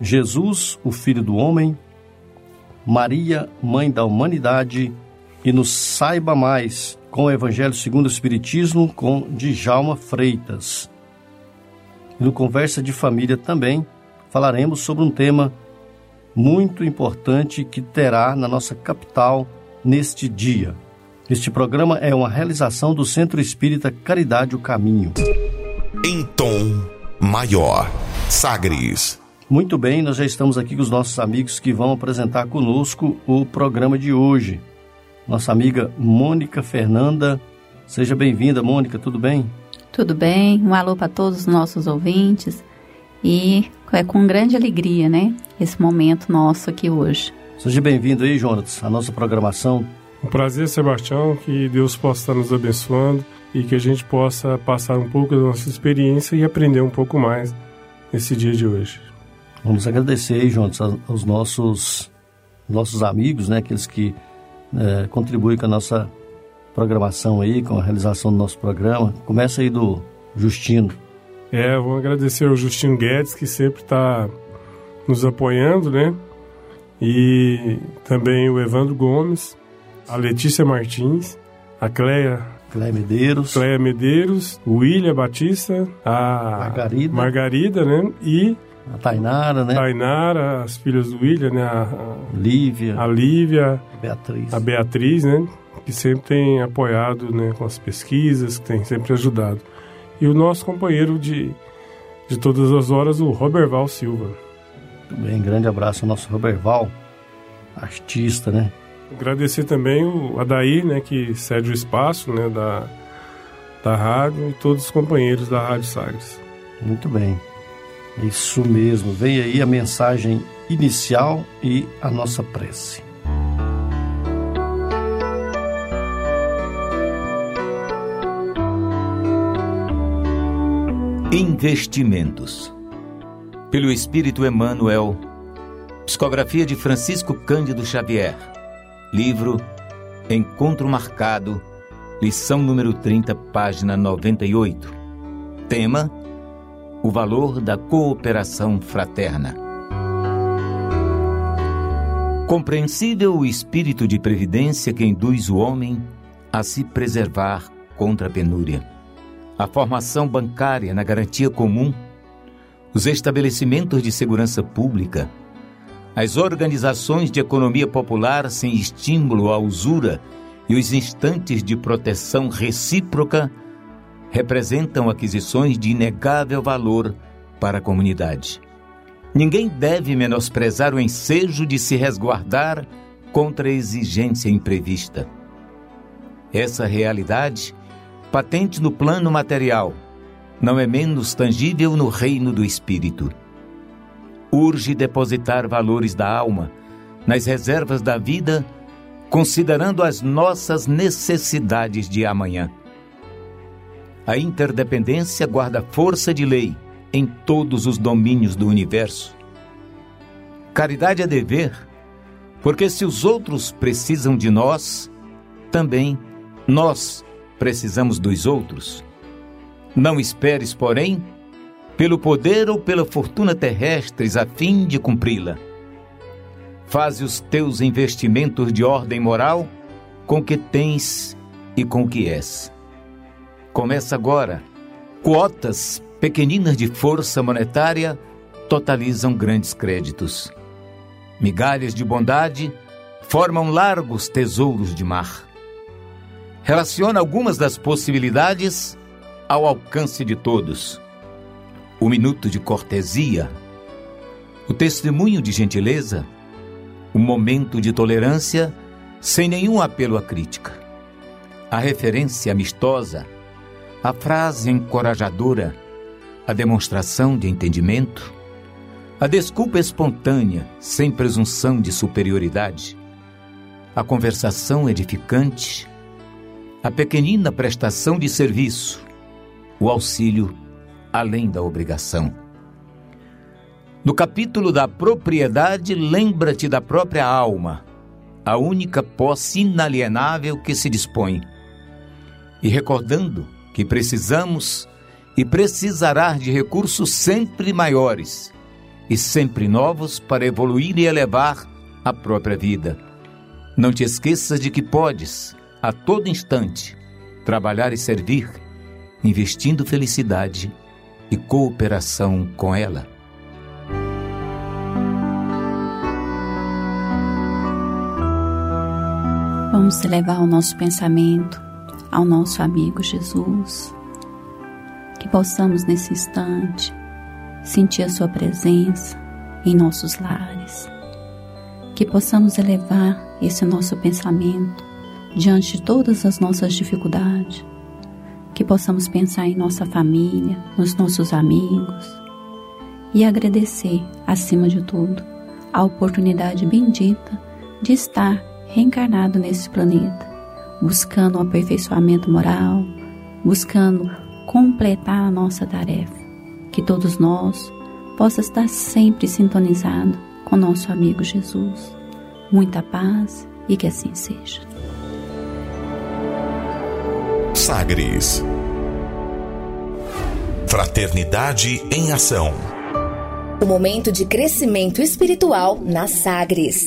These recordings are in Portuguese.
Jesus, o Filho do Homem, Maria, Mãe da Humanidade, e nos saiba mais com o Evangelho segundo o Espiritismo com Djalma Freitas. E no Conversa de Família também falaremos sobre um tema muito importante que terá na nossa capital neste dia. Este programa é uma realização do Centro Espírita Caridade o Caminho. Em tom maior, Sagres. Muito bem, nós já estamos aqui com os nossos amigos que vão apresentar conosco o programa de hoje. Nossa amiga Mônica Fernanda. Seja bem-vinda, Mônica, tudo bem? Tudo bem, um alô para todos os nossos ouvintes e é com grande alegria, né, esse momento nosso aqui hoje. Seja bem-vindo aí, Jonas, à nossa programação. Um prazer, Sebastião, que Deus possa estar nos abençoando e que a gente possa passar um pouco da nossa experiência e aprender um pouco mais nesse dia de hoje. Vamos agradecer aí, Jonas, aos nossos, nossos amigos, né, aqueles que é, contribuem com a nossa programação aí, com a realização do nosso programa. Começa aí do Justino. É, vou agradecer ao Justino Guedes, que sempre está nos apoiando, né? E também o Evandro Gomes, a Letícia Martins, a Cleia Cleia Medeiros. Cleia Medeiros, o William Batista, a Margarida. Margarida, né? E a Tainara, né? Tainara, as filhas do William, né? A, a Lívia. A Lívia. Beatriz. A Beatriz, né? Que sempre tem apoiado, né? Com as pesquisas, que tem sempre ajudado. E o nosso companheiro de, de todas as horas, o Roberval Silva. Muito bem, grande abraço ao nosso Roberval, artista, né? Agradecer também o Adair, né? Que cede o espaço, né? Da, da rádio e todos os companheiros da Rádio Sagres. Muito bem. Isso mesmo. Vem aí a mensagem inicial e a nossa prece. Investimentos. Pelo Espírito Emmanuel. Psicografia de Francisco Cândido Xavier. Livro Encontro Marcado. Lição número 30, página 98. Tema o valor da cooperação fraterna. Compreensível o espírito de previdência que induz o homem a se preservar contra a penúria. A formação bancária na garantia comum, os estabelecimentos de segurança pública, as organizações de economia popular sem estímulo à usura e os instantes de proteção recíproca representam aquisições de inegável valor para a comunidade. Ninguém deve menosprezar o ensejo de se resguardar contra a exigência imprevista. Essa realidade, patente no plano material, não é menos tangível no reino do espírito. Urge depositar valores da alma nas reservas da vida, considerando as nossas necessidades de amanhã a interdependência guarda força de lei em todos os domínios do universo. Caridade é dever, porque se os outros precisam de nós, também nós precisamos dos outros. Não esperes, porém, pelo poder ou pela fortuna terrestres a fim de cumpri-la. Faze os teus investimentos de ordem moral com o que tens e com o que és. Começa agora. Quotas pequeninas de força monetária totalizam grandes créditos. Migalhas de bondade formam largos tesouros de mar. Relaciona algumas das possibilidades ao alcance de todos. O minuto de cortesia, o testemunho de gentileza, o momento de tolerância sem nenhum apelo à crítica. A referência amistosa, a frase encorajadora, a demonstração de entendimento, a desculpa espontânea, sem presunção de superioridade, a conversação edificante, a pequenina prestação de serviço, o auxílio além da obrigação. No capítulo da propriedade, lembra-te da própria alma, a única posse inalienável que se dispõe. E recordando que precisamos e precisará de recursos sempre maiores e sempre novos para evoluir e elevar a própria vida. Não te esqueças de que podes, a todo instante, trabalhar e servir, investindo felicidade e cooperação com ela. Vamos elevar o nosso pensamento ao nosso amigo Jesus. Que possamos nesse instante sentir a Sua presença em nossos lares. Que possamos elevar esse nosso pensamento diante de todas as nossas dificuldades. Que possamos pensar em nossa família, nos nossos amigos e agradecer, acima de tudo, a oportunidade bendita de estar reencarnado nesse planeta, buscando o um aperfeiçoamento moral, buscando completar a nossa tarefa. Que todos nós possa estar sempre sintonizado com nosso amigo Jesus. Muita paz e que assim seja. Sagres Fraternidade em Ação. O momento de crescimento espiritual na Sagres.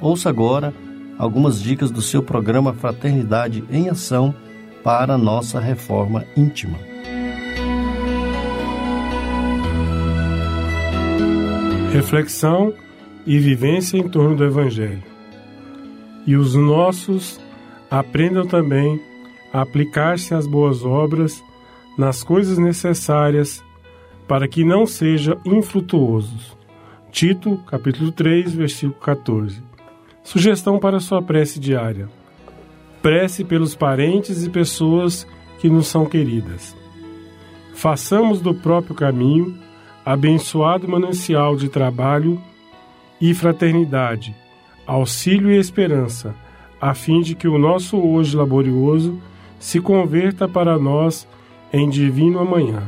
Ouça agora algumas dicas do seu programa Fraternidade em Ação para nossa reforma íntima. Reflexão e vivência em torno do Evangelho. E os nossos aprendam também a aplicar-se às boas obras nas coisas necessárias para que não sejam infrutuosos. Tito, capítulo 3, versículo 14. Sugestão para sua prece diária: prece pelos parentes e pessoas que nos são queridas. Façamos do próprio caminho abençoado manancial de trabalho e fraternidade, auxílio e esperança, a fim de que o nosso hoje laborioso se converta para nós em divino amanhã.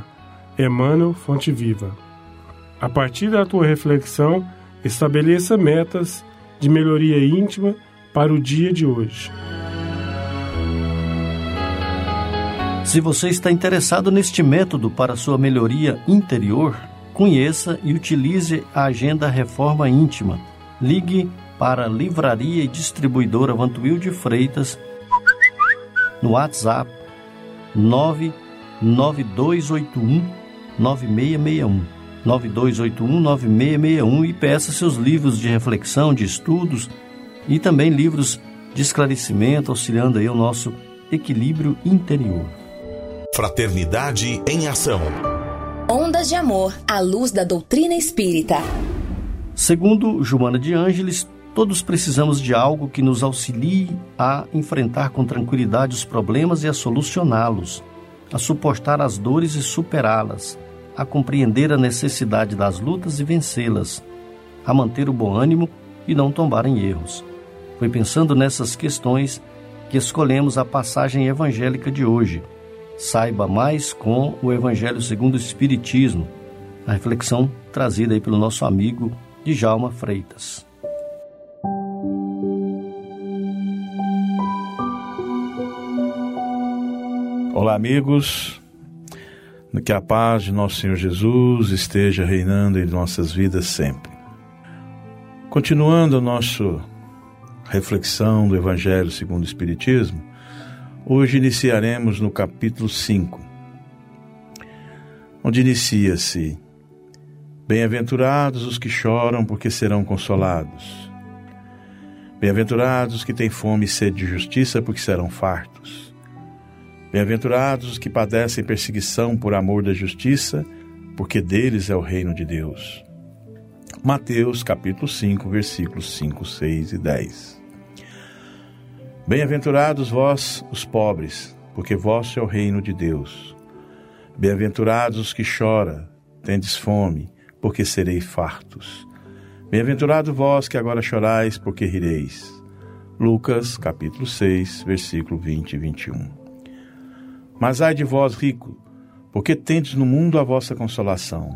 Emmanuel Fonte Viva. A partir da tua reflexão, estabeleça metas de melhoria íntima para o dia de hoje. Se você está interessado neste método para sua melhoria interior, conheça e utilize a Agenda Reforma Íntima. Ligue para a Livraria e Distribuidora Vantuil de Freitas no WhatsApp 99281 9661. 92819661 e peça seus livros de reflexão, de estudos e também livros de esclarecimento, auxiliando aí o nosso equilíbrio interior. Fraternidade em ação. Ondas de amor à luz da doutrina espírita. Segundo Joana de Ângeles, todos precisamos de algo que nos auxilie a enfrentar com tranquilidade os problemas e a solucioná-los, a suportar as dores e superá-las a compreender a necessidade das lutas e vencê-las, a manter o bom ânimo e não tombar em erros. Foi pensando nessas questões que escolhemos a passagem evangélica de hoje. Saiba mais com o Evangelho segundo o Espiritismo, a reflexão trazida aí pelo nosso amigo Djalma Freitas. Olá, amigos. Que a paz de nosso Senhor Jesus esteja reinando em nossas vidas sempre. Continuando a nossa reflexão do Evangelho segundo o Espiritismo, hoje iniciaremos no capítulo 5, onde inicia-se: Bem-aventurados os que choram, porque serão consolados. Bem-aventurados os que têm fome e sede de justiça, porque serão fartos. Bem-aventurados os que padecem perseguição por amor da justiça, porque deles é o reino de Deus. Mateus capítulo 5, versículos 5, 6 e 10. Bem-aventurados vós, os pobres, porque vosso é o reino de Deus. Bem-aventurados os que choram, tendes fome, porque sereis fartos. Bem-aventurado vós que agora chorais, porque rireis. Lucas, capítulo 6, versículo 20 e 21. Mas ai de vós, rico, porque tendes no mundo a vossa consolação.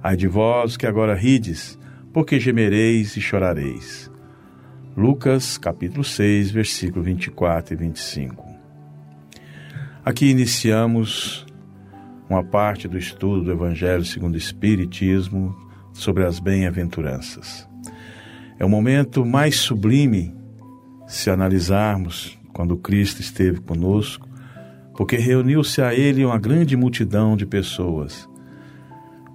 Ai de vós que agora rides, porque gemereis e chorareis. Lucas, capítulo 6, versículo 24 e 25. Aqui iniciamos uma parte do estudo do Evangelho segundo o Espiritismo sobre as bem-aventuranças. É o momento mais sublime se analisarmos quando Cristo esteve conosco, porque reuniu-se a ele uma grande multidão de pessoas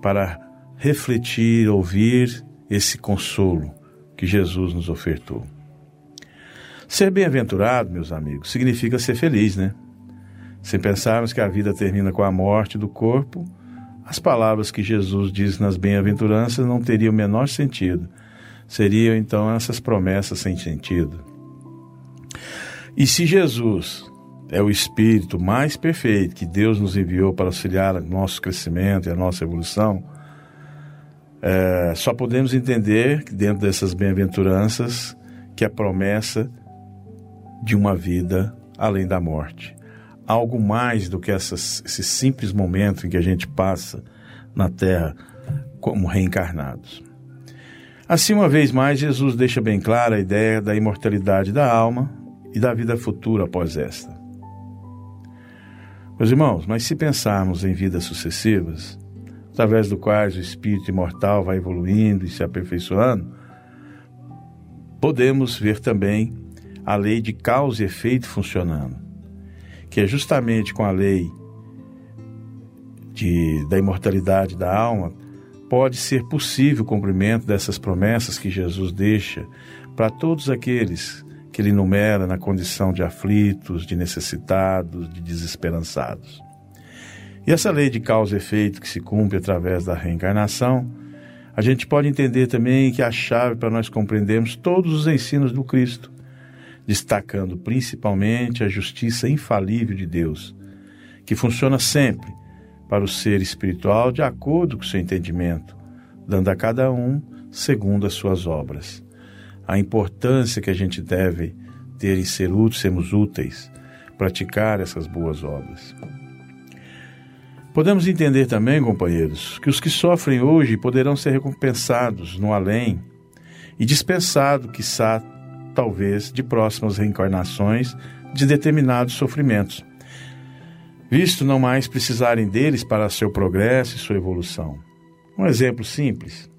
para refletir, ouvir esse consolo que Jesus nos ofertou. Ser bem-aventurado, meus amigos, significa ser feliz, né? Se pensarmos que a vida termina com a morte do corpo, as palavras que Jesus diz nas bem-aventuranças não teriam o menor sentido. Seriam então essas promessas sem sentido. E se Jesus é o Espírito mais perfeito que Deus nos enviou para auxiliar nosso crescimento e a nossa evolução, é, só podemos entender que dentro dessas bem-aventuranças que a promessa de uma vida além da morte algo mais do que essas, esse simples momento em que a gente passa na Terra como reencarnados. Assim, uma vez mais, Jesus deixa bem clara a ideia da imortalidade da alma e da vida futura após esta. Meus irmãos, mas se pensarmos em vidas sucessivas, através do quais o espírito imortal vai evoluindo e se aperfeiçoando, podemos ver também a lei de causa e efeito funcionando que é justamente com a lei de, da imortalidade da alma, pode ser possível o cumprimento dessas promessas que Jesus deixa para todos aqueles que ele enumera na condição de aflitos, de necessitados, de desesperançados. E essa lei de causa e efeito que se cumpre através da reencarnação, a gente pode entender também que é a chave para nós compreendermos todos os ensinos do Cristo, destacando principalmente a justiça infalível de Deus, que funciona sempre para o ser espiritual de acordo com seu entendimento, dando a cada um segundo as suas obras. A importância que a gente deve ter em ser úteis, sermos úteis, praticar essas boas obras. Podemos entender também, companheiros, que os que sofrem hoje poderão ser recompensados no além e dispensado, quiçá, talvez, de próximas reencarnações de determinados sofrimentos, visto não mais precisarem deles para seu progresso e sua evolução. Um exemplo simples.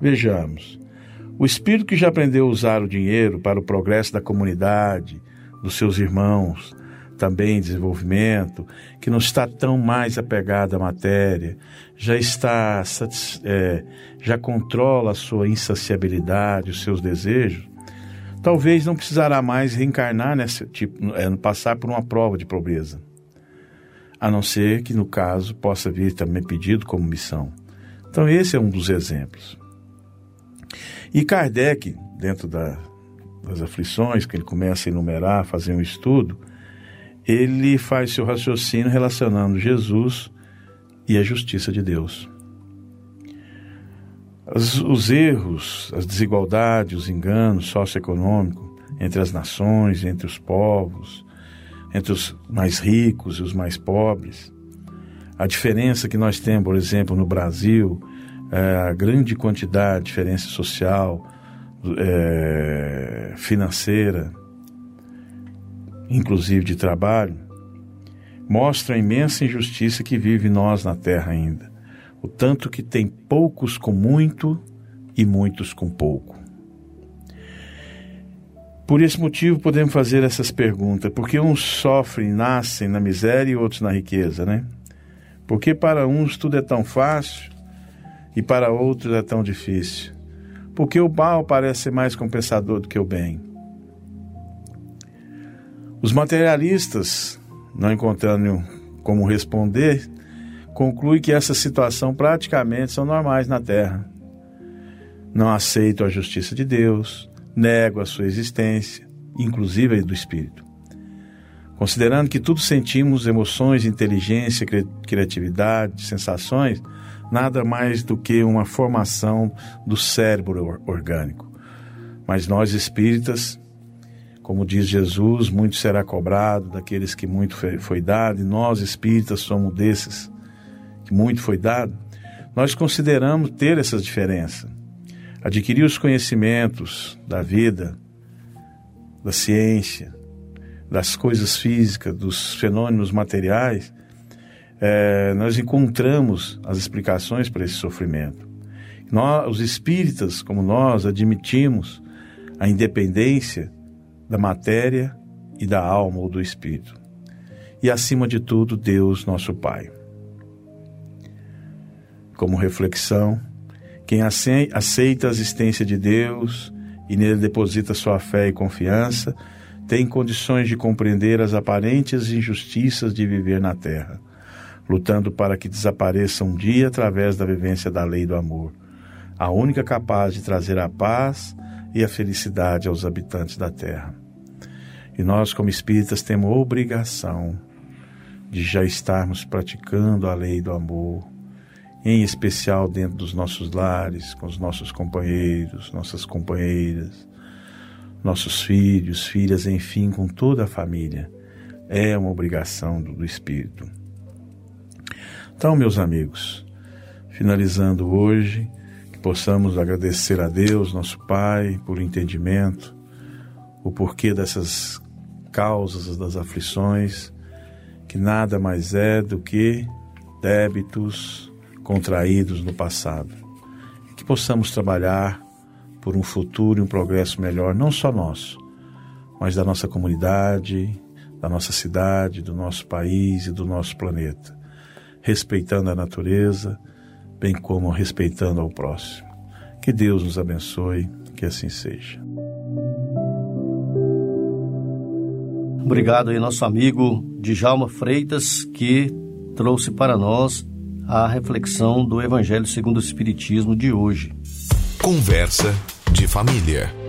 Vejamos. O espírito que já aprendeu a usar o dinheiro para o progresso da comunidade, dos seus irmãos, também desenvolvimento, que não está tão mais apegado à matéria, já está é, já controla a sua insaciabilidade, os seus desejos, talvez não precisará mais reencarnar nesse tipo, é, passar por uma prova de pobreza. A não ser que, no caso, possa vir também pedido como missão. Então, esse é um dos exemplos. E Kardec, dentro da, das aflições, que ele começa a enumerar, fazer um estudo, ele faz seu raciocínio relacionando Jesus e a justiça de Deus. Os, os erros, as desigualdades, os enganos socioeconômicos entre as nações, entre os povos, entre os mais ricos e os mais pobres. A diferença que nós temos, por exemplo, no Brasil, é a grande quantidade, diferença social, é, financeira, inclusive de trabalho, mostra a imensa injustiça que vive nós na terra ainda. O tanto que tem poucos com muito e muitos com pouco. Por esse motivo podemos fazer essas perguntas. Por que uns sofrem, nascem na miséria e outros na riqueza, né? Porque para uns tudo é tão fácil e para outros é tão difícil. Porque o mal parece ser mais compensador do que o bem. Os materialistas, não encontrando como responder, concluem que essa situação praticamente são normais na Terra. Não aceitam a justiça de Deus, negam a sua existência, inclusive a do espírito. Considerando que tudo sentimos emoções, inteligência, criatividade, sensações, nada mais do que uma formação do cérebro orgânico. Mas nós espíritas, como diz Jesus, muito será cobrado daqueles que muito foi dado, e nós espíritas somos desses que muito foi dado. Nós consideramos ter essas diferenças adquirir os conhecimentos da vida, da ciência, das coisas físicas, dos fenômenos materiais, é, nós encontramos as explicações para esse sofrimento. Nós, os espíritas, como nós, admitimos a independência da matéria e da alma ou do espírito. E, acima de tudo, Deus, nosso Pai. Como reflexão, quem aceita a existência de Deus e nele deposita sua fé e confiança, tem condições de compreender as aparentes injustiças de viver na terra, lutando para que desapareça um dia através da vivência da lei do amor, a única capaz de trazer a paz e a felicidade aos habitantes da terra. E nós, como espíritas, temos obrigação de já estarmos praticando a lei do amor, em especial dentro dos nossos lares, com os nossos companheiros, nossas companheiras, nossos filhos, filhas, enfim, com toda a família. É uma obrigação do, do Espírito. Então, meus amigos, finalizando hoje, que possamos agradecer a Deus, nosso Pai, por entendimento, o porquê dessas causas das aflições, que nada mais é do que débitos, contraídos no passado. Que possamos trabalhar por um futuro e um progresso melhor, não só nosso, mas da nossa comunidade, da nossa cidade, do nosso país e do nosso planeta, respeitando a natureza, bem como respeitando ao próximo. Que Deus nos abençoe, que assim seja. Obrigado aí, nosso amigo Djalma Freitas, que trouxe para nós a reflexão do Evangelho segundo o Espiritismo de hoje. Conversa de família.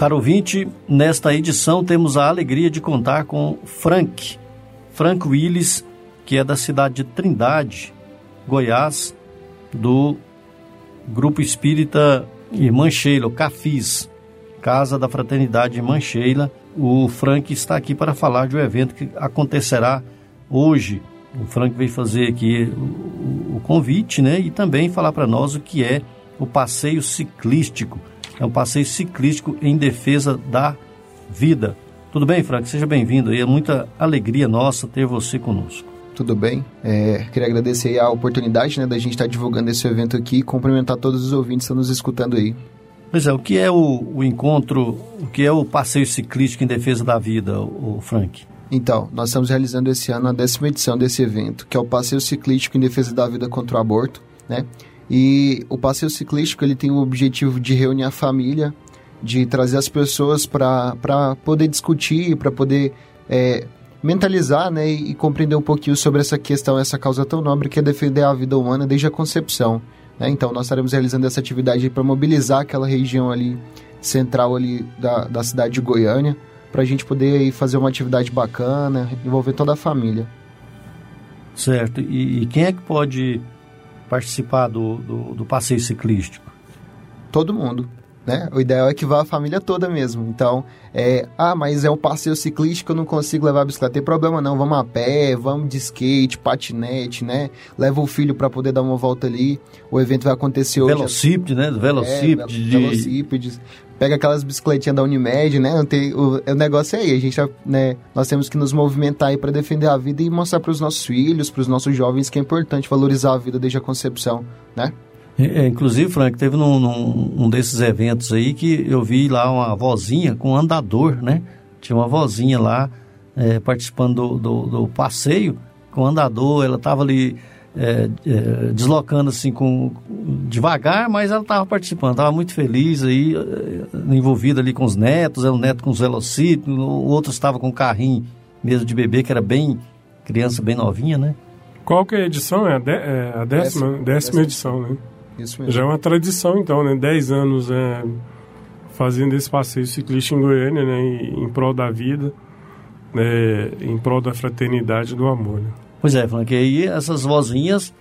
Caro ouvinte, nesta edição temos a alegria de contar com Frank, Frank Willis, que é da cidade de Trindade, Goiás, do Grupo Espírita Irmã Sheila, CAFIS, Casa da Fraternidade Irmã Sheila, o Frank está aqui para falar de um evento que acontecerá hoje. O Frank veio fazer aqui o, o convite, né? E também falar para nós o que é o passeio ciclístico. É um passeio ciclístico em defesa da vida. Tudo bem, Frank? Seja bem-vindo. É muita alegria nossa ter você conosco. Tudo bem. É, queria agradecer a oportunidade né, da gente estar divulgando esse evento aqui e cumprimentar todos os ouvintes que estão nos escutando aí. Pois é, o que é o, o encontro, o que é o passeio ciclístico em defesa da vida, o, o Frank? Então, nós estamos realizando esse ano a décima edição desse evento, que é o passeio ciclístico em defesa da vida contra o aborto, né? E o passeio ciclístico ele tem o objetivo de reunir a família, de trazer as pessoas para poder discutir, para poder é, mentalizar né, e, e compreender um pouquinho sobre essa questão, essa causa tão nobre que é defender a vida humana desde a concepção. Né? Então, nós estaremos realizando essa atividade para mobilizar aquela região ali central ali da, da cidade de Goiânia, para a gente poder fazer uma atividade bacana, envolver toda a família. Certo. E, e quem é que pode participar do, do, do, passeio ciclístico? Todo mundo. né? O ideal é que vá a família toda mesmo. Então, é, ah, mas é um passeio ciclístico, eu não consigo levar a bicicleta. Tem problema não, vamos a pé, vamos de skate, patinete, né? Leva o filho para poder dar uma volta ali. O evento vai acontecer hoje. Velocípede, né? Velocípede. É, velocípedes. Pega aquelas bicicletinhas da Unimed, né? O, o negócio é aí, a gente, né? Nós temos que nos movimentar aí para defender a vida e mostrar para os nossos filhos, para os nossos jovens que é importante valorizar a vida desde a concepção, né? É, inclusive, Frank, teve num, num, um desses eventos aí que eu vi lá uma vozinha com um andador, né? Tinha uma vozinha lá é, participando do, do, do, passeio com andador, ela estava ali é, é, deslocando assim com devagar, mas ela estava participando, estava muito feliz aí, é, envolvida ali com os netos, é o neto com os velocípedos, o outro estava com um carrinho mesmo de bebê, que era bem criança, bem novinha, né? Qual que é a edição? É a, de, é a décima, décima, décima edição, né? Isso mesmo. Já é uma tradição, então, né? Dez anos é, fazendo esse passeio ciclista em Goiânia, né? Em, em prol da vida, né? em prol da fraternidade e do amor, né? Pois é, Frank, aí essas vozinhas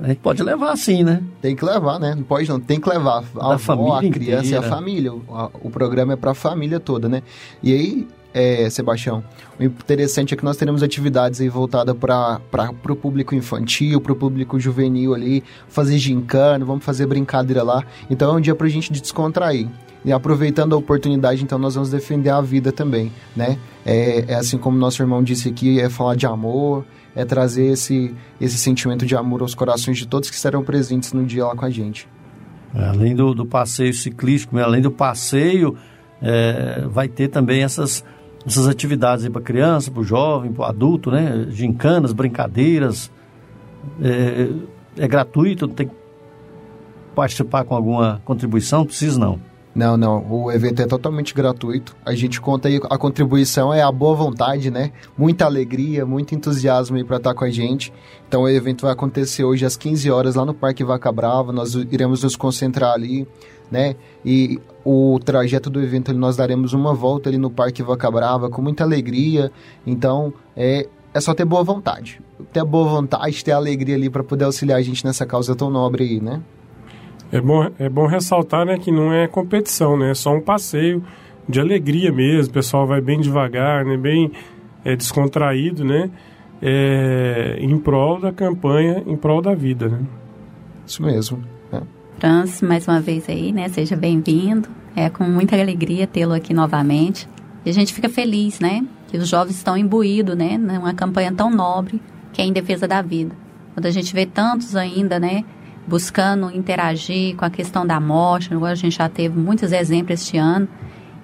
a gente pode levar sim, né? Tem que levar, né? Não pode não, tem que levar. A da avó, família a criança inteira. e a família. O, a, o programa é para a família toda, né? E aí, é, Sebastião, o interessante é que nós teremos atividades aí voltadas para o público infantil, para o público juvenil ali, fazer gincana, vamos fazer brincadeira lá. Então é um dia para a gente descontrair. E aproveitando a oportunidade, então nós vamos defender a vida também, né? É, é assim como nosso irmão disse aqui, é falar de amor, é trazer esse, esse sentimento de amor aos corações de todos que estarão presentes no dia lá com a gente. É, além do, do passeio ciclístico, além do passeio, é, vai ter também essas essas atividades para criança, para o jovem, para o adulto, né? Gincanas, brincadeiras. É, é gratuito, tem que participar com alguma contribuição? Precisa não. Não, não. O evento é totalmente gratuito. A gente conta aí, a contribuição é a boa vontade, né? Muita alegria, muito entusiasmo aí para estar com a gente. Então o evento vai acontecer hoje às 15 horas lá no Parque Vaca Brava. Nós iremos nos concentrar ali, né? E o trajeto do evento nós daremos uma volta ali no Parque Vaca Brava com muita alegria. Então, é, é só ter boa vontade. Ter boa vontade, ter alegria ali para poder auxiliar a gente nessa causa tão nobre aí, né? É bom, é bom ressaltar né, que não é competição, né? É só um passeio de alegria mesmo. O pessoal vai bem devagar, né? Bem é, descontraído, né? É, em prol da campanha, em prol da vida, né? Isso mesmo. Trans, mais uma vez aí, né? Seja bem-vindo. É com muita alegria tê-lo aqui novamente. E a gente fica feliz, né? Que os jovens estão imbuídos, né? Numa campanha tão nobre que é em defesa da vida. Quando a gente vê tantos ainda, né? Buscando interagir com a questão da morte, a gente já teve muitos exemplos este ano.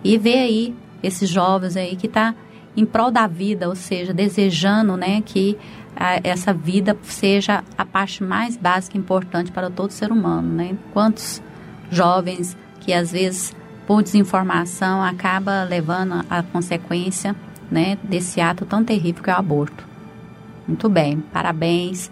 E ver aí esses jovens aí que tá em prol da vida, ou seja, desejando, né? Que a, essa vida seja a parte mais básica e importante para todo ser humano, né? Quantos jovens que às vezes por desinformação acaba levando a consequência, né, desse ato tão terrível que é o aborto. Muito bem, parabéns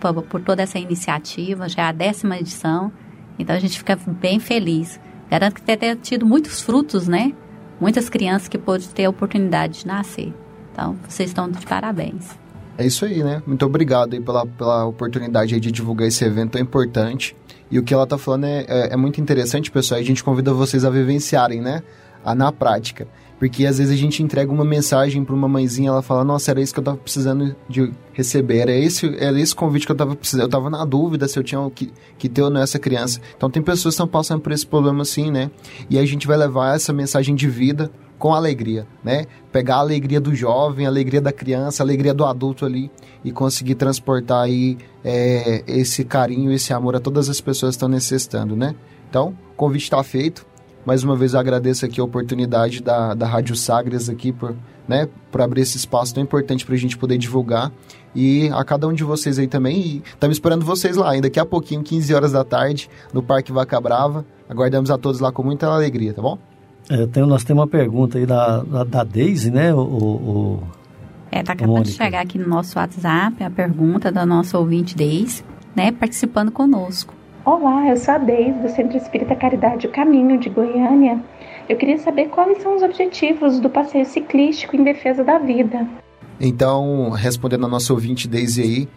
por, por, toda essa iniciativa, já é a décima edição, então a gente fica bem feliz. Garanto que ter tido muitos frutos, né? Muitas crianças que pôde ter a oportunidade de nascer. Então, vocês estão de parabéns. É isso aí, né? Muito obrigado aí pela, pela oportunidade de divulgar esse evento tão importante. E o que ela tá falando é, é, é muito interessante, pessoal. A gente convida vocês a vivenciarem, né? A, na prática. Porque às vezes a gente entrega uma mensagem para uma mãezinha, ela fala, nossa, era isso que eu tava precisando de receber, era esse, era esse convite que eu tava precisando. Eu tava na dúvida se eu tinha que, que ter ou não essa criança. Então tem pessoas que estão passando por esse problema assim, né? E a gente vai levar essa mensagem de vida com alegria, né? Pegar a alegria do jovem, a alegria da criança, a alegria do adulto ali e conseguir transportar aí é, esse carinho, esse amor a todas as pessoas que estão necessitando, né? Então, o convite está feito. Mais uma vez eu agradeço aqui a oportunidade da, da Rádio Sagres aqui por, né, por abrir esse espaço tão importante para a gente poder divulgar. E a cada um de vocês aí também. E estamos esperando vocês lá, ainda daqui a pouquinho, 15 horas da tarde, no Parque Vaca Brava. Aguardamos a todos lá com muita alegria, tá bom? É, tem, nós temos uma pergunta aí da, da, da Daisy, né? O, o, é, tá acabando de chegar aqui no nosso WhatsApp a pergunta da nossa ouvinte Daisy, né? Participando conosco. Olá, eu sou a Daisy, do Centro Espírita Caridade O Caminho de Goiânia. Eu queria saber quais são os objetivos do passeio ciclístico em defesa da vida. Então, respondendo a nossa ouvinte Daisy aí,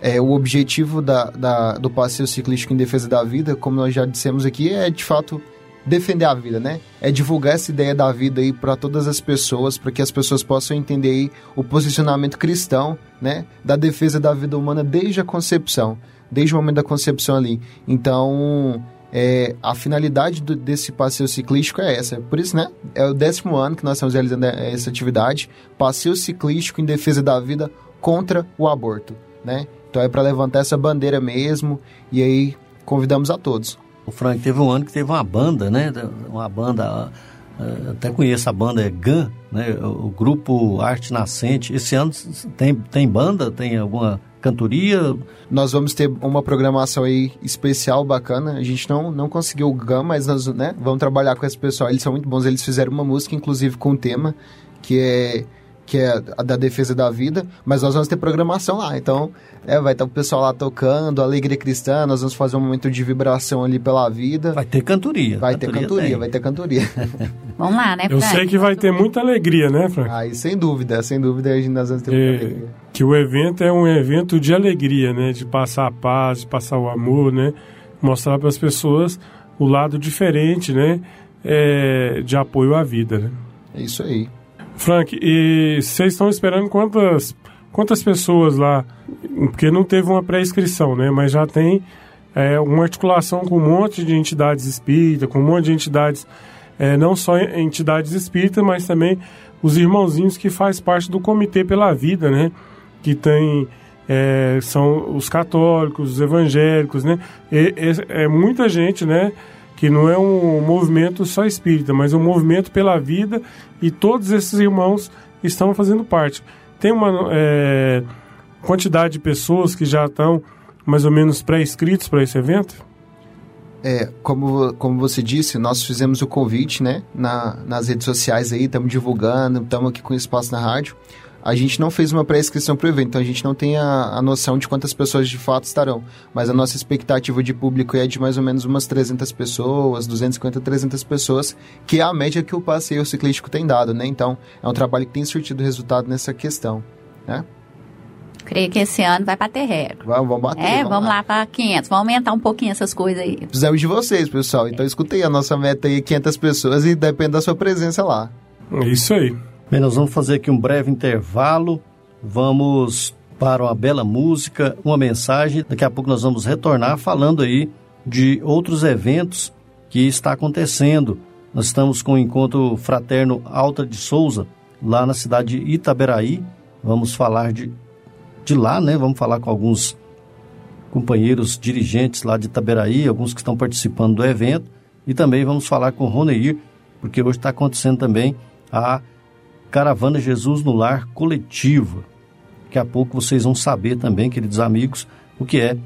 é, o objetivo da, da, do passeio ciclístico em defesa da vida, como nós já dissemos aqui, é de fato defender a vida, né? É divulgar essa ideia da vida aí para todas as pessoas, para que as pessoas possam entender aí o posicionamento cristão, né? Da defesa da vida humana desde a concepção, desde o momento da concepção ali. Então, é, a finalidade do, desse passeio ciclístico é essa. Por isso, né? É o décimo ano que nós estamos realizando essa atividade. Passeio ciclístico em defesa da vida contra o aborto, né? Então é para levantar essa bandeira mesmo e aí convidamos a todos. O Frank teve um ano que teve uma banda, né? Uma banda, eh, até conheço a banda, é GAN, né? O grupo Arte Nascente. Esse ano tem, tem banda? Tem alguma cantoria? Nós vamos ter uma programação aí especial, bacana. A gente não, não conseguiu o GAN, mas nós né, vamos trabalhar com esse pessoal. Eles são muito bons. Eles fizeram uma música, inclusive, com um tema que é que é a da defesa da vida, mas nós vamos ter programação lá. Então, é, vai estar o pessoal lá tocando, alegria cristã, nós vamos fazer um momento de vibração ali pela vida. Vai ter cantoria. Vai cantoria ter cantoria, tem. vai ter cantoria. vamos lá, né, Eu sei que vai ter muita alegria, né, Frank? Aí, sem dúvida, sem dúvida, nós vamos ter muita é, alegria. Que o evento é um evento de alegria, né, de passar a paz, de passar o amor, né, mostrar para as pessoas o lado diferente, né, é, de apoio à vida, né. É isso aí. Frank, e vocês estão esperando quantas, quantas pessoas lá? Porque não teve uma pré-inscrição, né? Mas já tem é, uma articulação com um monte de entidades espíritas, com um monte de entidades, é, não só entidades espíritas, mas também os irmãozinhos que faz parte do Comitê pela Vida, né? Que tem é, são os católicos, os evangélicos, né? E, é, é muita gente, né? que não é um movimento só espírita, mas um movimento pela vida e todos esses irmãos estão fazendo parte. Tem uma é, quantidade de pessoas que já estão mais ou menos pré-inscritos para esse evento? É, como, como você disse, nós fizemos o convite, né, na, nas redes sociais aí, estamos divulgando, estamos aqui com espaço na rádio a gente não fez uma pré-inscrição para o evento, então a gente não tem a, a, noção de quantas pessoas de fato estarão. Mas a nossa expectativa de público é de mais ou menos umas 300 pessoas, 250, 300 pessoas, que é a média que o passeio ciclístico tem dado, né? Então, é um trabalho que tem surtido resultado nessa questão, né? Creio que esse ano vai para terreno. Vamos, vamos bater. É, vamos, vamos lá, lá para 500. Vamos aumentar um pouquinho essas coisas aí. Precisamos de vocês, pessoal. Então, escutei a nossa meta aí, 500 pessoas, e depende da sua presença lá. É isso aí. Bem, nós vamos fazer aqui um breve intervalo. Vamos para uma bela música, uma mensagem. Daqui a pouco nós vamos retornar falando aí de outros eventos que está acontecendo. Nós estamos com o encontro fraterno Alta de Souza, lá na cidade de Itaberaí. Vamos falar de, de lá, né? Vamos falar com alguns companheiros dirigentes lá de Itaberaí, alguns que estão participando do evento. E também vamos falar com o Roneir, porque hoje está acontecendo também a Caravana Jesus no Lar coletiva. Daqui a pouco vocês vão saber também, queridos amigos, o que é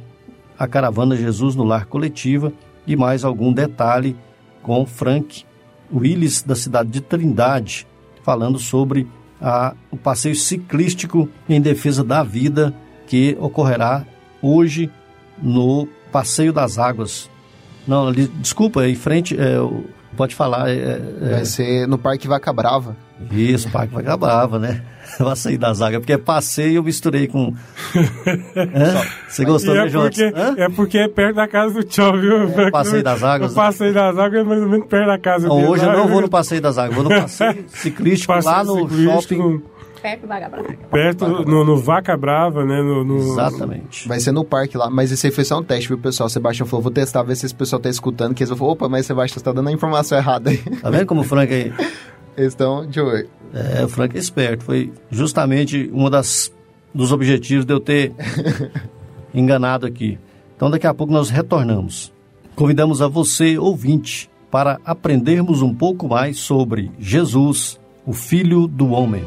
a Caravana Jesus no Lar coletiva e mais algum detalhe com Frank Willis, da cidade de Trindade, falando sobre a, o passeio ciclístico em defesa da vida que ocorrerá hoje no Passeio das Águas. Não, desculpa, em frente, é, pode falar. É, é, Vai ser no Parque Vaca Brava. Isso, Parque Vaca Brava, né? Vai sair da zaga, porque é passeio eu misturei com. Você gostou, né, é porque, É porque é perto da casa do Tchau, viu? É, passeio das Águas. O passeio das águas é mais ou menos perto da casa não, dele. Hoje eu não vou no passeio das águas, vou no passeio ciclístico passeio lá no ciclístico, shopping. Perto do Vaca Brava. Perto, no, no, Vaca Brava, né? No, no, Exatamente. Vai ser no parque lá, mas esse aí foi só um teste, viu, pessoal? O Sebastião falou, vou testar, ver se esse pessoal tá escutando, que eles vão falar, opa, mas Sebastião está dando a informação errada aí. Tá vendo como o Frank aí? Eles estão de olho. É, o Frank é esperto. Foi justamente um dos objetivos de eu ter enganado aqui. Então, daqui a pouco nós retornamos. Convidamos a você, ouvinte, para aprendermos um pouco mais sobre Jesus, o Filho do Homem.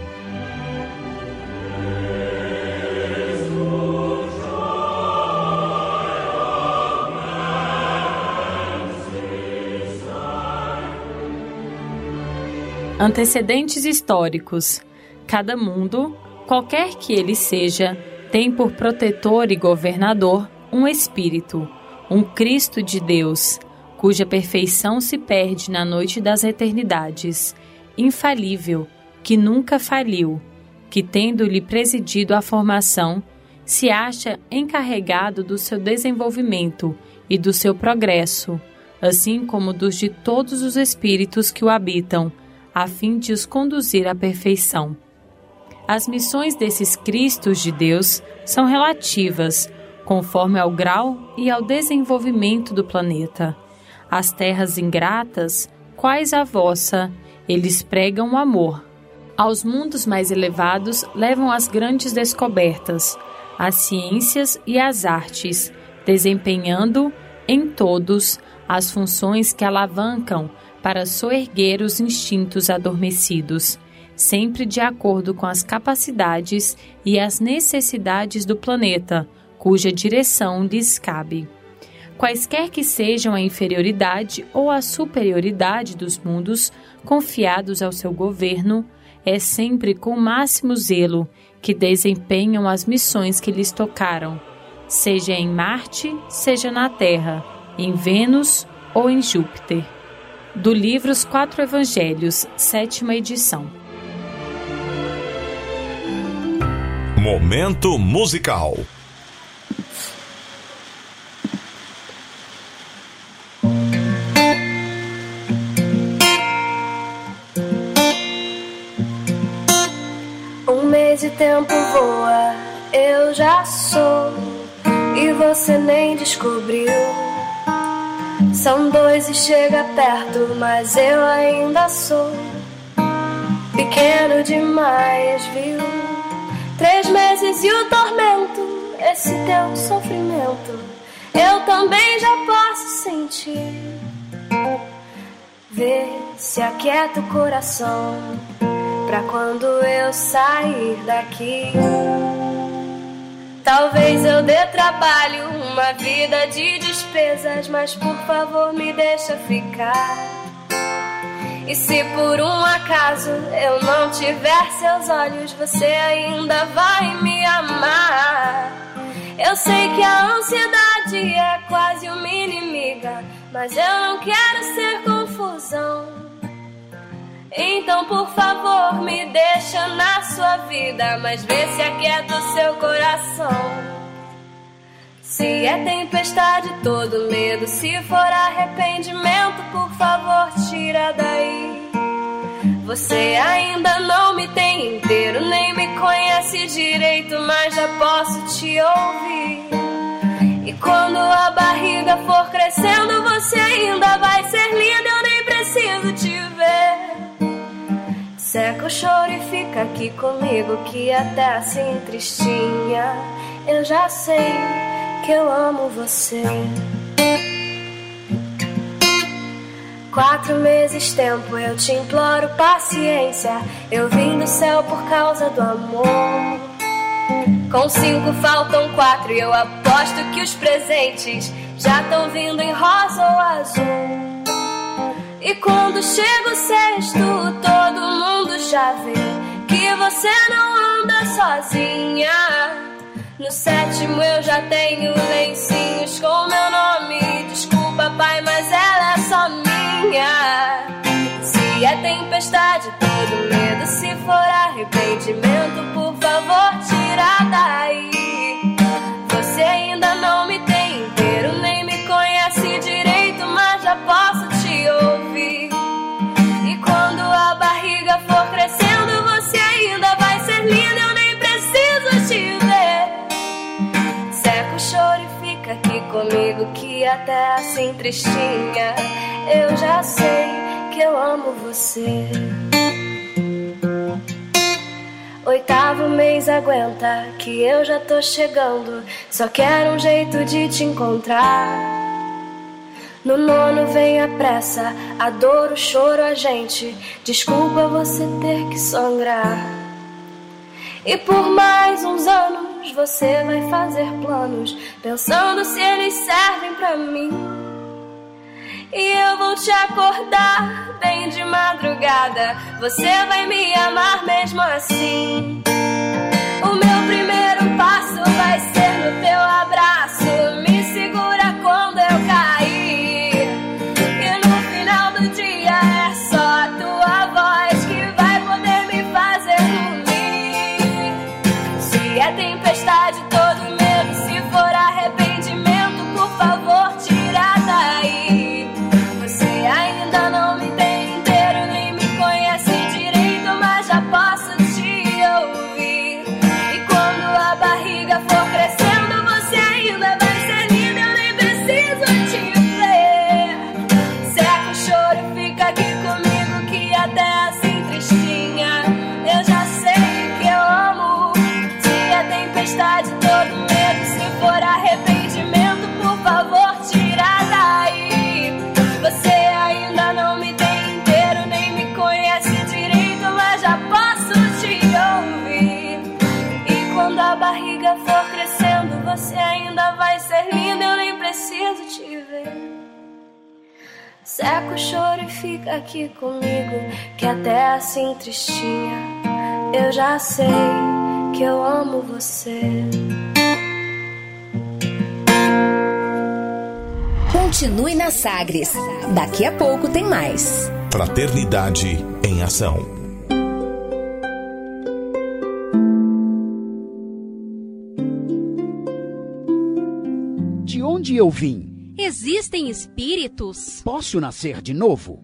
Antecedentes históricos. Cada mundo, qualquer que ele seja, tem por protetor e governador um Espírito, um Cristo de Deus, cuja perfeição se perde na noite das eternidades, infalível, que nunca faliu, que, tendo-lhe presidido a formação, se acha encarregado do seu desenvolvimento e do seu progresso assim como dos de todos os espíritos que o habitam, a fim de os conduzir à perfeição. As missões desses Cristos de Deus são relativas, conforme ao grau e ao desenvolvimento do planeta. As terras ingratas, quais a vossa, eles pregam o amor. Aos mundos mais elevados levam as grandes descobertas, as ciências e as artes, desempenhando em todos as funções que alavancam para soerguer os instintos adormecidos, sempre de acordo com as capacidades e as necessidades do planeta, cuja direção lhes cabe. Quaisquer que sejam a inferioridade ou a superioridade dos mundos confiados ao seu governo, é sempre com máximo zelo que desempenham as missões que lhes tocaram, seja em Marte, seja na Terra, em Vênus ou em Júpiter. Do livro Os Quatro Evangelhos, sétima edição. Momento musical. Um mês de tempo voa, eu já sou, e você nem descobriu. São dois e chega perto, mas eu ainda sou pequeno demais, viu? Três meses e o tormento, esse teu sofrimento, eu também já posso sentir. Vê se aquieta o coração pra quando eu sair daqui. Talvez eu dê trabalho, uma vida de despesas, mas por favor me deixa ficar. E se por um acaso eu não tiver seus olhos, você ainda vai me amar. Eu sei que a ansiedade é quase uma inimiga, mas eu não quero ser confusão. Então, por favor, me deixa na sua vida, mas vê se aquieta o seu coração. Se é tempestade, todo medo, se for arrependimento, por favor, tira daí. Você ainda não me tem inteiro, nem me conhece direito, mas já posso te ouvir. E quando a barriga for crescendo, você ainda vai ser linda, eu nem preciso te ver. Seca o choro e fica aqui comigo, que até assim tristinha. Eu já sei que eu amo você. Quatro meses tempo, eu te imploro paciência. Eu vim do céu por causa do amor. Com cinco faltam quatro e eu aposto que os presentes já estão vindo em rosa ou azul. E quando chega o sexto, todo mundo já vê que você não anda sozinha. No sétimo eu já tenho lencinhos com meu nome. Desculpa, pai, mas ela é só minha. Se é tempestade, todo medo. Se for arrependimento, por favor, tira daí. Você ainda não me tem inteiro, nem me conhece direito, mas já posso te ouvir. E quando a barriga for crescendo, você ainda vai ser linda, eu nem preciso te ver. Seca o choro e fica aqui comigo, que até assim tristinha, eu já sei que eu amo você. Oitavo mês aguenta que eu já tô chegando. Só quero um jeito de te encontrar. No nono vem a pressa, a dor, o choro, a gente. Desculpa você ter que sangrar. E por mais uns anos você vai fazer planos, pensando se eles servem pra mim. E eu vou te acordar bem de madrugada. Você vai me amar mesmo assim. Aqui comigo, que até assim tristinha eu já sei que eu amo você. Continue na Sagres. Daqui a pouco tem mais. Fraternidade em Ação. De onde eu vim? Existem espíritos? Posso nascer de novo?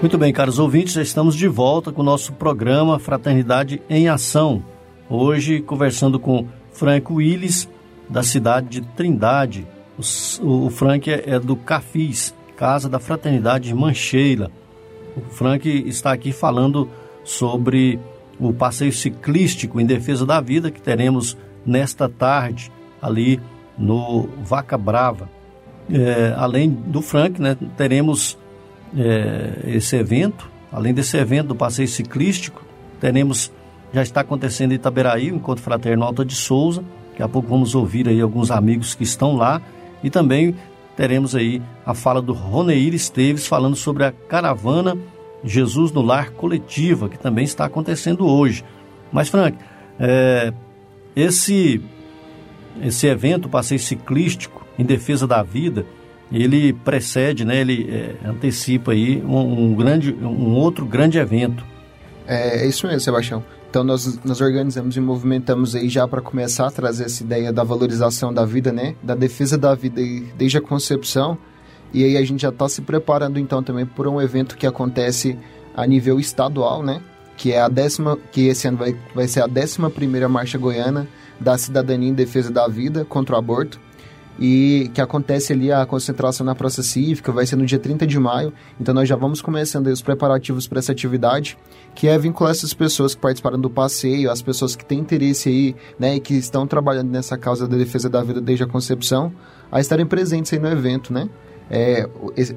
Muito bem, caros ouvintes, já estamos de volta com o nosso programa Fraternidade em Ação. Hoje, conversando com Frank Willis, da cidade de Trindade. O, o Frank é, é do Cafis, Casa da Fraternidade Mancheira. O Frank está aqui falando sobre o passeio ciclístico em defesa da vida que teremos nesta tarde ali no Vaca Brava. É, além do Frank, né, teremos é, esse evento. Além desse evento do passeio ciclístico, teremos, já está acontecendo em Itaberaí, o Encontro Fraterno Alta de Souza. Daqui a pouco vamos ouvir aí alguns amigos que estão lá. E também teremos aí a fala do Roneir Esteves falando sobre a caravana Jesus no Lar coletiva, que também está acontecendo hoje. Mas, Frank, é, esse, esse evento, passeio ciclístico em defesa da vida, ele precede, né, ele é, antecipa aí um, um, grande, um outro grande evento. É, é isso mesmo, Sebastião. Então nós, nós organizamos e movimentamos aí já para começar a trazer essa ideia da valorização da vida, né, da defesa da vida desde a concepção. E aí a gente já está se preparando então também por um evento que acontece a nível estadual, né, que é a décima, que esse ano vai, vai ser a décima primeira marcha goiana da cidadania em defesa da vida contra o aborto e que acontece ali a concentração na Praça Cívica, vai ser no dia 30 de maio. Então nós já vamos começando os preparativos para essa atividade, que é vincular essas pessoas que participaram do passeio, as pessoas que têm interesse aí, né, e que estão trabalhando nessa causa da defesa da vida desde a concepção, a estarem presentes aí no evento, né? É,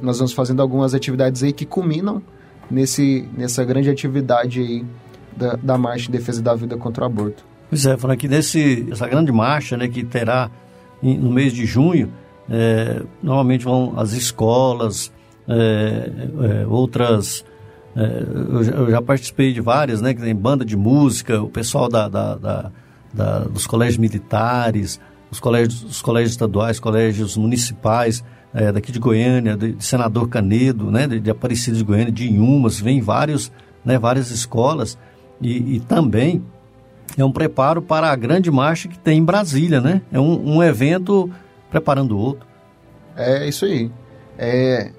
nós vamos fazendo algumas atividades aí que culminam nesse, nessa grande atividade aí da, da marcha em defesa da vida contra o aborto. Pois é, falando aqui desse, essa grande marcha, né, que terá no mês de junho, é, normalmente vão as escolas, é, é, outras. É, eu, eu, já participei de várias, né? Que tem banda de música, o pessoal da, da, da, da dos colégios militares, os colégios, os colégios estaduais, colégios municipais, é, daqui de Goiânia, de, de, Senador Canedo, né? De, de de Goiânia, de Inhumas, vem vários, né? várias escolas e, e também é um preparo para a grande marcha que tem em Brasília, né? É um, um evento preparando o outro. É isso aí. É,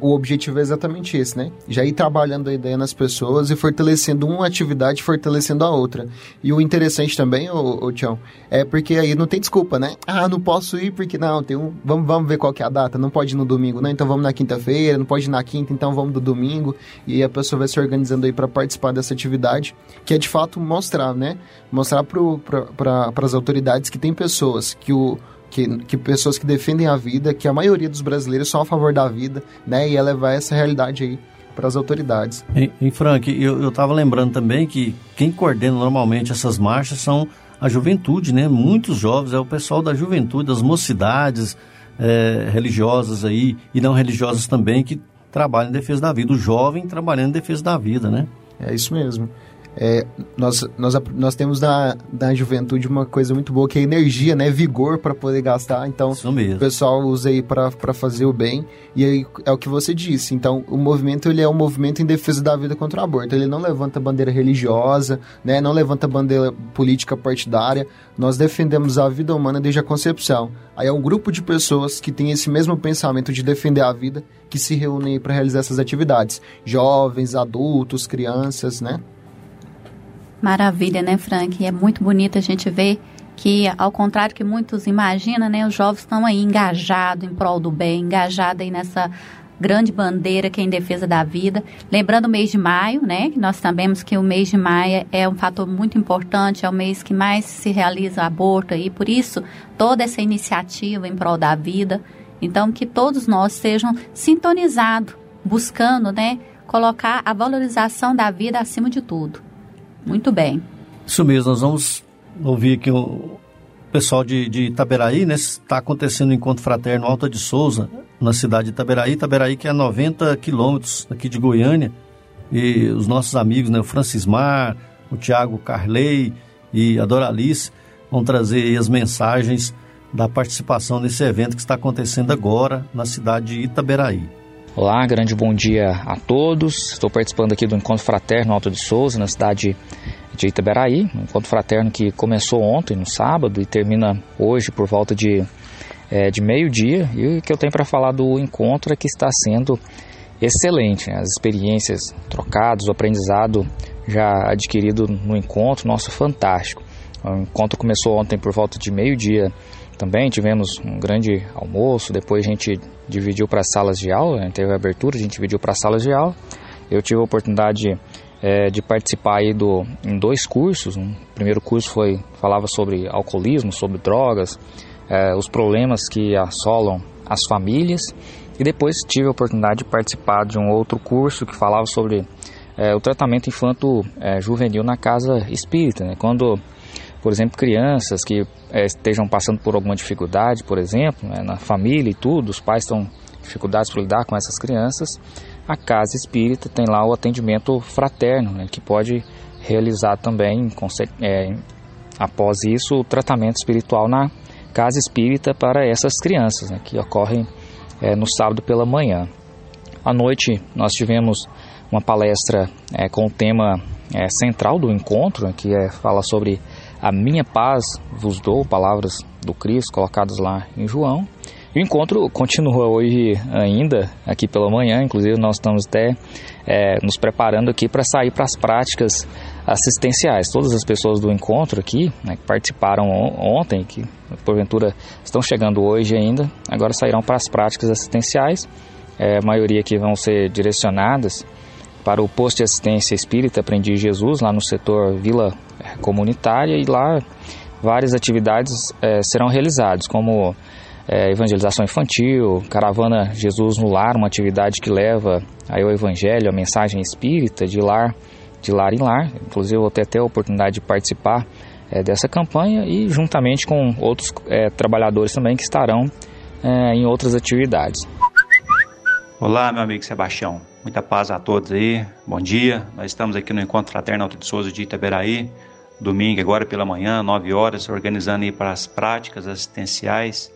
o objetivo é exatamente esse, né? Já ir trabalhando a ideia nas pessoas e fortalecendo uma atividade, fortalecendo a outra. E o interessante também, ô, ô Tião, é porque aí não tem desculpa, né? Ah, não posso ir porque não, tem um. Vamos, vamos ver qual que é a data. Não pode ir no domingo, né? Então vamos na quinta-feira, não pode ir na quinta, então vamos do domingo. E a pessoa vai se organizando aí para participar dessa atividade, que é de fato mostrar, né? Mostrar para pra, as autoridades que tem pessoas que o que, que pessoas que defendem a vida, que a maioria dos brasileiros são a favor da vida, né? E levar essa realidade aí para as autoridades. E, e Frank, eu estava lembrando também que quem coordena normalmente essas marchas são a juventude, né? Muitos jovens, é o pessoal da juventude, das mocidades é, religiosas aí e não religiosas também que trabalham em defesa da vida. O jovem trabalhando em defesa da vida, né? É isso mesmo. É, nós, nós, nós temos na, na juventude uma coisa muito boa que é energia, né? Vigor para poder gastar. Então, o pessoal usa aí para fazer o bem. E aí é o que você disse. Então, o movimento ele é um movimento em defesa da vida contra o aborto. Ele não levanta bandeira religiosa, né? Não levanta bandeira política partidária. Nós defendemos a vida humana desde a concepção. Aí é um grupo de pessoas que tem esse mesmo pensamento de defender a vida que se reúnem para realizar essas atividades. Jovens, adultos, crianças, né? Maravilha, né, Frank? É muito bonito a gente ver que, ao contrário que muitos imaginam, né, os jovens estão aí engajados em prol do bem, engajados aí nessa grande bandeira que é em defesa da vida. Lembrando o mês de maio, né, nós sabemos que o mês de maio é um fator muito importante, é o mês que mais se realiza aborto e por isso toda essa iniciativa em prol da vida. Então, que todos nós sejam sintonizados, buscando, né, colocar a valorização da vida acima de tudo. Muito bem. Isso mesmo, nós vamos ouvir aqui o pessoal de, de Itaberaí, né? Está acontecendo o um encontro fraterno Alta de Souza, na cidade de Itaberaí. Itaberaí que é a 90 quilômetros aqui de Goiânia. E os nossos amigos, né? O Francismar, o Tiago Carley e a Doralice vão trazer as mensagens da participação nesse evento que está acontecendo agora na cidade de Itaberaí. Olá, grande bom dia a todos. Estou participando aqui do Encontro Fraterno Alto de Souza, na cidade de Itaberaí. Um encontro fraterno que começou ontem, no sábado, e termina hoje por volta de, é, de meio-dia. E o que eu tenho para falar do encontro é que está sendo excelente. Né? As experiências trocadas, o aprendizado já adquirido no encontro, nossa, fantástico. O encontro começou ontem por volta de meio-dia também tivemos um grande almoço, depois a gente dividiu para salas de aula, né? teve a abertura, a gente dividiu para salas de aula. Eu tive a oportunidade é, de participar aí do, em dois cursos. Um primeiro curso foi falava sobre alcoolismo, sobre drogas, é, os problemas que assolam as famílias. E depois tive a oportunidade de participar de um outro curso que falava sobre é, o tratamento infanto-juvenil na casa espírita. Né? Quando por exemplo, crianças que é, estejam passando por alguma dificuldade, por exemplo, né, na família e tudo, os pais estão dificuldades para lidar com essas crianças, a casa espírita tem lá o atendimento fraterno, né, que pode realizar também, é, após isso, o tratamento espiritual na casa espírita para essas crianças, né, que ocorrem é, no sábado pela manhã. À noite, nós tivemos uma palestra é, com o tema é, central do encontro, né, que é, fala sobre a minha paz vos dou, palavras do Cristo colocadas lá em João. E o encontro continua hoje ainda, aqui pela manhã, inclusive nós estamos até é, nos preparando aqui para sair para as práticas assistenciais. Todas as pessoas do encontro aqui, né, que participaram ontem, que porventura estão chegando hoje ainda, agora sairão para as práticas assistenciais. É, a maioria que vão ser direcionadas para o posto de assistência espírita Aprendi Jesus, lá no setor Vila Comunitária, e lá várias atividades é, serão realizadas, como é, evangelização infantil, caravana Jesus no lar, uma atividade que leva aí o evangelho, a mensagem espírita de lar, de lar em lar. Inclusive eu vou ter a oportunidade de participar é, dessa campanha e juntamente com outros é, trabalhadores também que estarão é, em outras atividades. Olá, meu amigo Sebastião. Muita paz a todos aí. Bom dia. Nós estamos aqui no Encontro Fraterno Alto de Souza de Itaberaí, domingo agora pela manhã, 9 horas, organizando aí para as práticas assistenciais.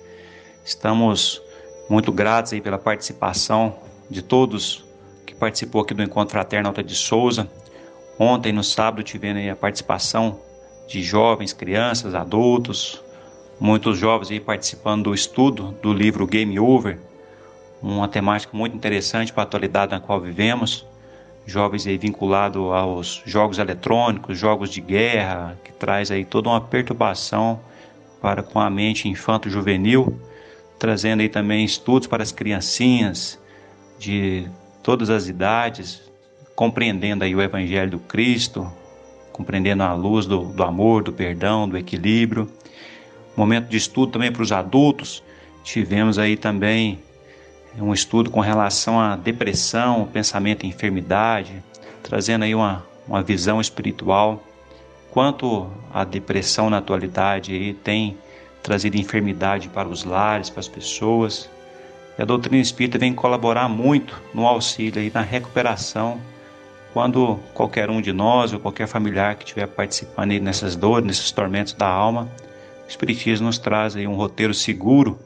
Estamos muito gratos aí pela participação de todos que participou aqui do Encontro Fraterno Alto de Souza. Ontem, no sábado, tivemos aí a participação de jovens, crianças, adultos, muitos jovens aí participando do estudo do livro Game Over, uma temática muito interessante para a atualidade na qual vivemos. Jovens aí vinculados aos jogos eletrônicos, jogos de guerra, que traz aí toda uma perturbação para com a mente infanto-juvenil, trazendo aí também estudos para as criancinhas de todas as idades, compreendendo aí o Evangelho do Cristo, compreendendo a luz do, do amor, do perdão, do equilíbrio. Momento de estudo também para os adultos. Tivemos aí também um estudo com relação à depressão, pensamento em enfermidade, trazendo aí uma, uma visão espiritual. Quanto a depressão na atualidade aí tem trazido enfermidade para os lares, para as pessoas. E a doutrina espírita vem colaborar muito no auxílio aí na recuperação quando qualquer um de nós ou qualquer familiar que estiver participando aí nessas dores, nesses tormentos da alma, o Espiritismo nos traz aí um roteiro seguro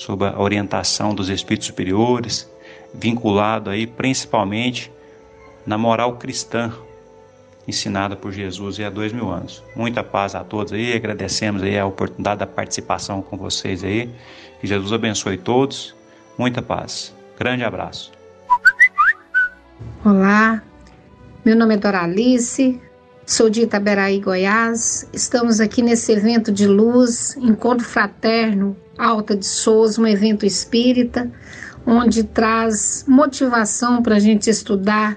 sob a orientação dos espíritos superiores, vinculado aí principalmente na moral cristã ensinada por Jesus há dois mil anos. Muita paz a todos aí, agradecemos aí a oportunidade da participação com vocês aí. Que Jesus abençoe todos. Muita paz. Grande abraço. Olá, meu nome é Doralice, sou de Itaberaí, Goiás. Estamos aqui nesse evento de luz, Encontro Fraterno Alta de Souza, um evento espírita, onde traz motivação para a gente estudar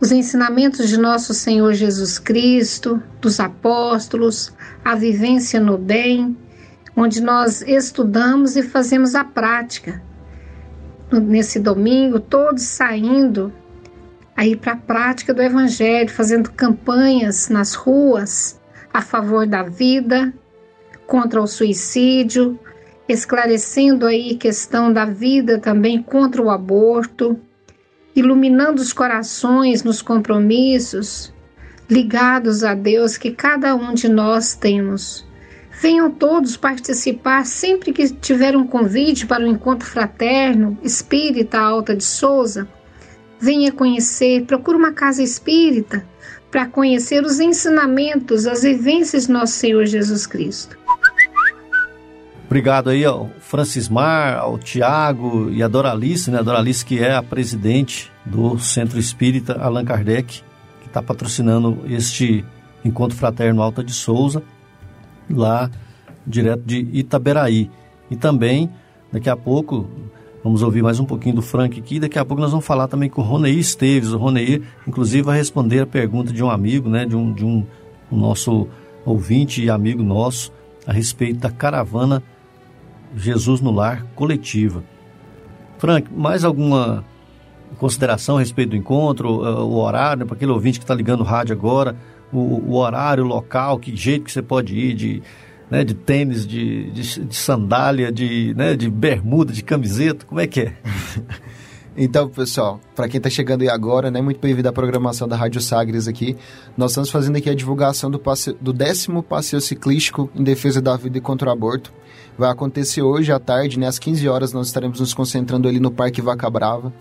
os ensinamentos de nosso Senhor Jesus Cristo, dos apóstolos, a vivência no bem, onde nós estudamos e fazemos a prática. Nesse domingo, todos saindo aí para a prática do Evangelho, fazendo campanhas nas ruas a favor da vida, contra o suicídio, esclarecendo aí questão da vida também contra o aborto, iluminando os corações nos compromissos ligados a Deus que cada um de nós temos. Venham todos participar sempre que tiver um convite para o encontro fraterno Espírita Alta de Souza Venha conhecer, procure uma casa espírita para conhecer os ensinamentos, as vivências de nosso Senhor Jesus Cristo. Obrigado aí ao Francismar, ao Tiago e a Doralice, né? A Doralice que é a presidente do Centro Espírita Allan Kardec, que está patrocinando este Encontro Fraterno Alta de Souza, lá direto de Itaberaí. E também, daqui a pouco, Vamos ouvir mais um pouquinho do Frank aqui. Daqui a pouco nós vamos falar também com o Roneir Esteves. O Roneir, inclusive, vai responder a pergunta de um amigo, né, de um, de um, um nosso ouvinte e amigo nosso, a respeito da caravana Jesus no Lar coletiva. Frank, mais alguma consideração a respeito do encontro, eh, o horário, né, para aquele ouvinte que está ligando o rádio agora, o, o, horário, o local, que jeito que você pode ir, de né, de tênis, de, de, de sandália, de, né, de bermuda, de camiseta? Como é que é? Então, pessoal, para quem está chegando aí agora, né, muito bem-vindo à programação da Rádio Sagres aqui. Nós estamos fazendo aqui a divulgação do, passe... do décimo passeio ciclístico em defesa da vida e contra o aborto vai acontecer hoje à tarde, né? Às 15 horas nós estaremos nos concentrando ali no Parque Vaca Brava.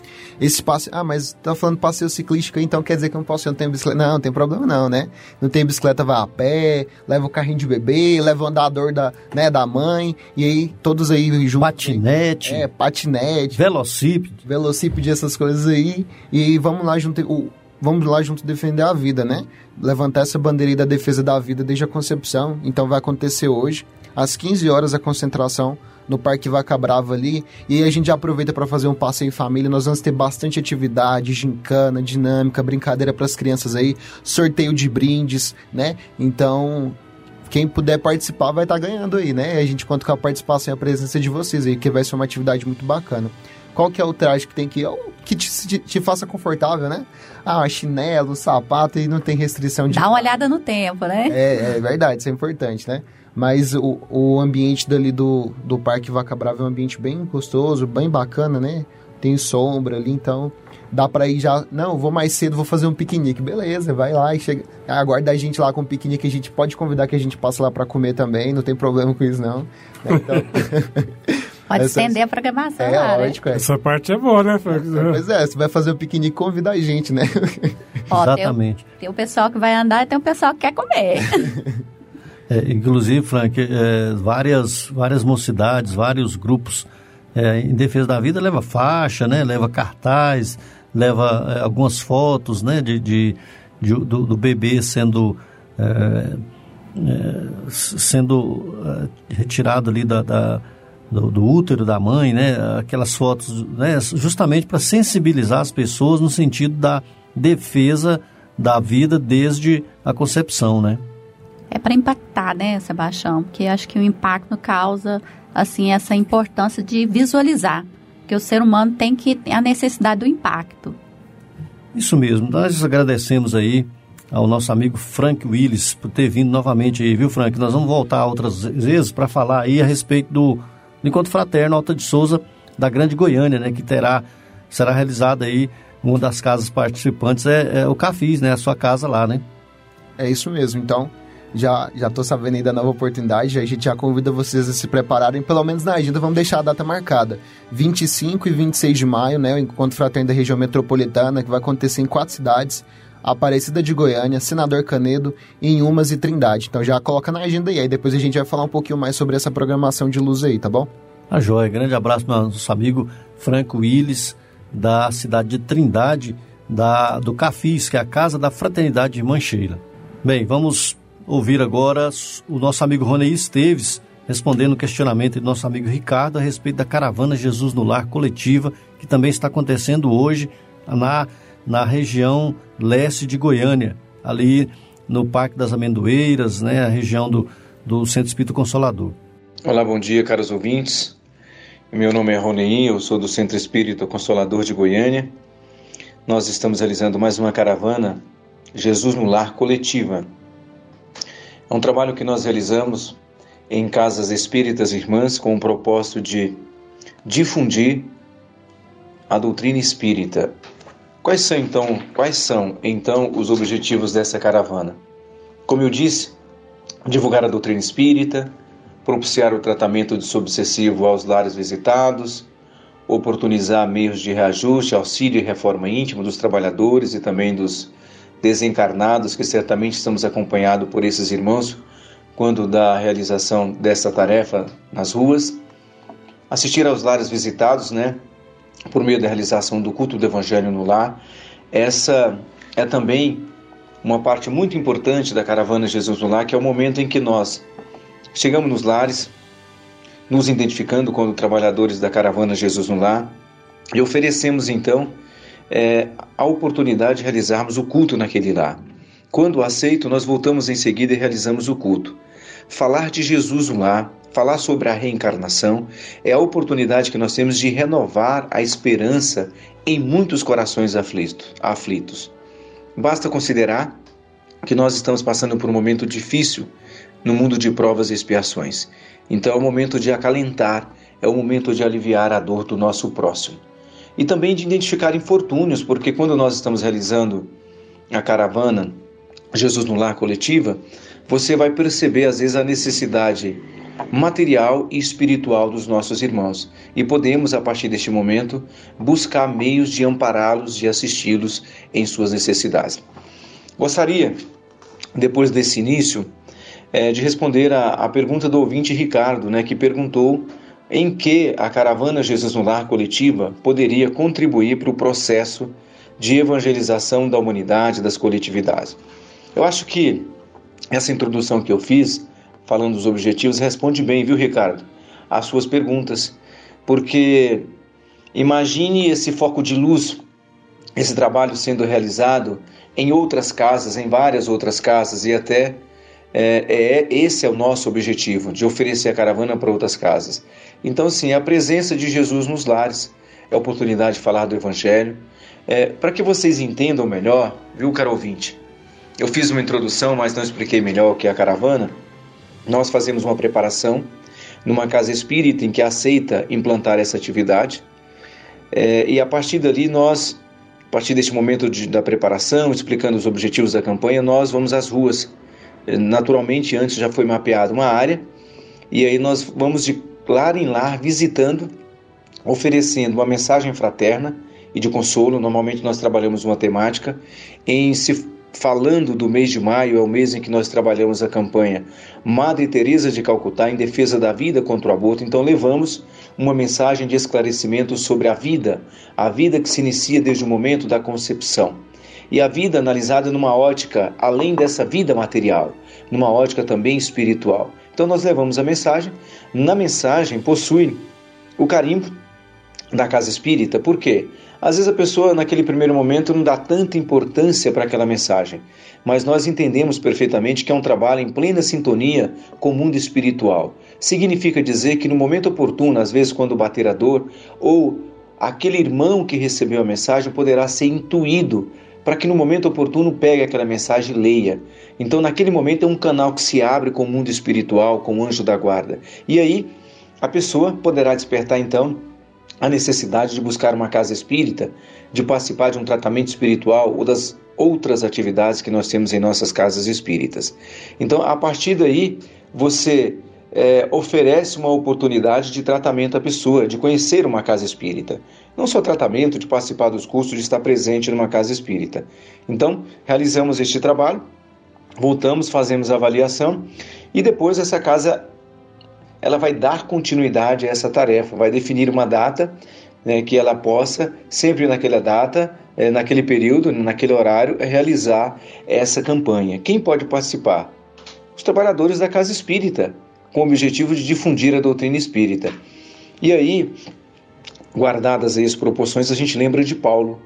Esse passe... Ah, mas tá falando passeio ciclístico, então quer dizer que eu não posso, eu não tenho bicicleta. Não, não tem problema não, né? Não tem bicicleta, vai a pé, leva o carrinho de bebê, leva o andador da, né, da mãe, e aí todos aí juntos. Patinete. É, patinete. Velocípede. Velocípede, essas coisas aí. E vamos lá junto... O, vamos lá junto defender a vida, né? Levantar essa bandeirinha da defesa da vida desde a concepção. Então vai acontecer hoje às 15 horas a concentração no Parque Vaca Brava ali. E aí a gente já aproveita para fazer um passeio em família. Nós vamos ter bastante atividade, gincana, dinâmica, brincadeira para as crianças aí, sorteio de brindes, né? Então, quem puder participar vai estar tá ganhando aí, né? A gente conta com a participação e a presença de vocês aí, que vai ser uma atividade muito bacana. Qual que é o traje que tem que ir? Que te, te, te, faça confortável, né? Ah, chinelo, sapato e não tem restrição de... Dá uma olhada no tempo, né? É, é verdade, isso é importante, né? Mas o, o ambiente dali do, do Parque Vaca Brava é um ambiente bem gostoso, bem bacana, né? Tem sombra ali, então dá para ir já. Não, vou mais cedo, vou fazer um piquenique. Beleza, vai lá e chega. Aguarda a gente lá com o piquenique. A gente pode convidar que a gente passe lá para comer também, não tem problema com isso, não. Então. Pode Essa... estender a programação é, lá, lógico, né? é. Essa parte é boa, né, Frank? Pois é, você vai fazer o piquenique, convida a gente, né? Ó, Exatamente. Tem o, tem o pessoal que vai andar e tem o pessoal que quer comer. É, inclusive, Frank, é, várias, várias mocidades, vários grupos é, em defesa da vida leva faixa, né? Leva cartaz, leva é, algumas fotos, né? De, de, de do, do, bebê sendo é, é, sendo retirado ali da, da do, do, útero da mãe, né? Aquelas fotos, né? Justamente para sensibilizar as pessoas no sentido da defesa da vida desde a concepção, né? É para impactar, né, Sebastião? Porque acho que o impacto causa assim essa importância de visualizar, que o ser humano tem que ter a necessidade do impacto. Isso mesmo. Nós agradecemos aí ao nosso amigo Frank Willis por ter vindo novamente aí, viu, Frank? Nós vamos voltar outras vezes para falar aí a respeito do, do Encontro Fraterno Alta de Souza da Grande Goiânia, né, que terá será realizado aí uma das casas participantes é, é o Cafis, né? A sua casa lá, né? É isso mesmo. Então, já já tô sabendo aí da nova oportunidade, a gente já convida vocês a se prepararem, pelo menos na agenda, vamos deixar a data marcada. 25 e 26 de maio, né, o Encontro Fraterno da região metropolitana, que vai acontecer em quatro cidades, Aparecida de Goiânia, Senador Canedo, Inhumas e Trindade. Então já coloca na agenda aí, aí depois a gente vai falar um pouquinho mais sobre essa programação de luz aí, tá bom? A joia, grande abraço para nosso amigo Franco Willis, da cidade de Trindade, da, do Cafis, que é a Casa da Fraternidade Mancheira. Bem, vamos ouvir agora o nosso amigo Rony Esteves respondendo o questionamento do nosso amigo Ricardo a respeito da caravana Jesus no Lar coletiva, que também está acontecendo hoje na, na região leste de Goiânia, ali no Parque das Amendoeiras, né, a região do, do Centro Espírito Consolador. Olá, bom dia, caros ouvintes. Meu nome é Roneim, eu sou do Centro Espírito Consolador de Goiânia. Nós estamos realizando mais uma caravana Jesus no Lar coletiva. É um trabalho que nós realizamos em casas espíritas irmãs com o propósito de difundir a doutrina espírita. Quais são então, quais são então os objetivos dessa caravana? Como eu disse, divulgar a doutrina espírita, propiciar o tratamento de subsessivo aos lares visitados, oportunizar meios de reajuste, auxílio e reforma íntima dos trabalhadores e também dos desencarnados, que certamente estamos acompanhados por esses irmãos quando da realização dessa tarefa nas ruas, assistir aos lares visitados, né, por meio da realização do culto do evangelho no lar. Essa é também uma parte muito importante da caravana Jesus no lar, que é o momento em que nós chegamos nos lares, nos identificando com os trabalhadores da caravana Jesus no lar e oferecemos então é, a oportunidade de realizarmos o culto naquele lar. Quando aceito, nós voltamos em seguida e realizamos o culto. Falar de Jesus lar, falar sobre a reencarnação, é a oportunidade que nós temos de renovar a esperança em muitos corações aflitos. Basta considerar que nós estamos passando por um momento difícil no mundo de provas e expiações. Então é o momento de acalentar, é o momento de aliviar a dor do nosso próximo e também de identificar infortúnios, porque quando nós estamos realizando a caravana Jesus no Lar coletiva, você vai perceber às vezes a necessidade material e espiritual dos nossos irmãos. E podemos, a partir deste momento, buscar meios de ampará-los, de assisti-los em suas necessidades. Gostaria, depois desse início, é, de responder a pergunta do ouvinte Ricardo, né, que perguntou em que a caravana Jesus no Lar coletiva poderia contribuir para o processo de evangelização da humanidade, das coletividades. Eu acho que essa introdução que eu fiz, falando dos objetivos, responde bem, viu, Ricardo, às suas perguntas, porque imagine esse foco de luz, esse trabalho sendo realizado em outras casas, em várias outras casas e até é, é, esse é o nosso objetivo, de oferecer a caravana para outras casas. Então, sim, a presença de Jesus nos lares é a oportunidade de falar do Evangelho. É, para que vocês entendam melhor, viu, caro ouvinte? Eu fiz uma introdução, mas não expliquei melhor o que é a caravana. Nós fazemos uma preparação numa casa espírita em que aceita implantar essa atividade. É, e a partir dali, nós, a partir deste momento de, da preparação, explicando os objetivos da campanha, nós vamos às ruas. É, naturalmente, antes já foi mapeada uma área, e aí nós vamos de lar em lar, visitando, oferecendo uma mensagem fraterna e de consolo. Normalmente nós trabalhamos uma temática em se falando do mês de maio, é o mês em que nós trabalhamos a campanha Madre Teresa de Calcutá em defesa da vida contra o aborto. Então levamos uma mensagem de esclarecimento sobre a vida, a vida que se inicia desde o momento da concepção. E a vida analisada numa ótica além dessa vida material, numa ótica também espiritual. Então nós levamos a mensagem. Na mensagem possui o carimbo da casa espírita. Por quê? Às vezes a pessoa naquele primeiro momento não dá tanta importância para aquela mensagem, mas nós entendemos perfeitamente que é um trabalho em plena sintonia com o mundo espiritual. Significa dizer que no momento oportuno, às vezes quando bater a dor, ou aquele irmão que recebeu a mensagem poderá ser intuído para que no momento oportuno pegue aquela mensagem e leia. Então, naquele momento, é um canal que se abre com o mundo espiritual, com o anjo da guarda. E aí, a pessoa poderá despertar então a necessidade de buscar uma casa espírita, de participar de um tratamento espiritual ou das outras atividades que nós temos em nossas casas espíritas. Então, a partir daí, você é, oferece uma oportunidade de tratamento à pessoa, de conhecer uma casa espírita. Não só tratamento, de participar dos cursos, de estar presente numa casa espírita. Então, realizamos este trabalho, voltamos, fazemos a avaliação e depois essa casa ela vai dar continuidade a essa tarefa, vai definir uma data né, que ela possa, sempre naquela data, é, naquele período, naquele horário, realizar essa campanha. Quem pode participar? Os trabalhadores da casa espírita, com o objetivo de difundir a doutrina espírita. E aí, guardadas as proporções, a gente lembra de Paulo.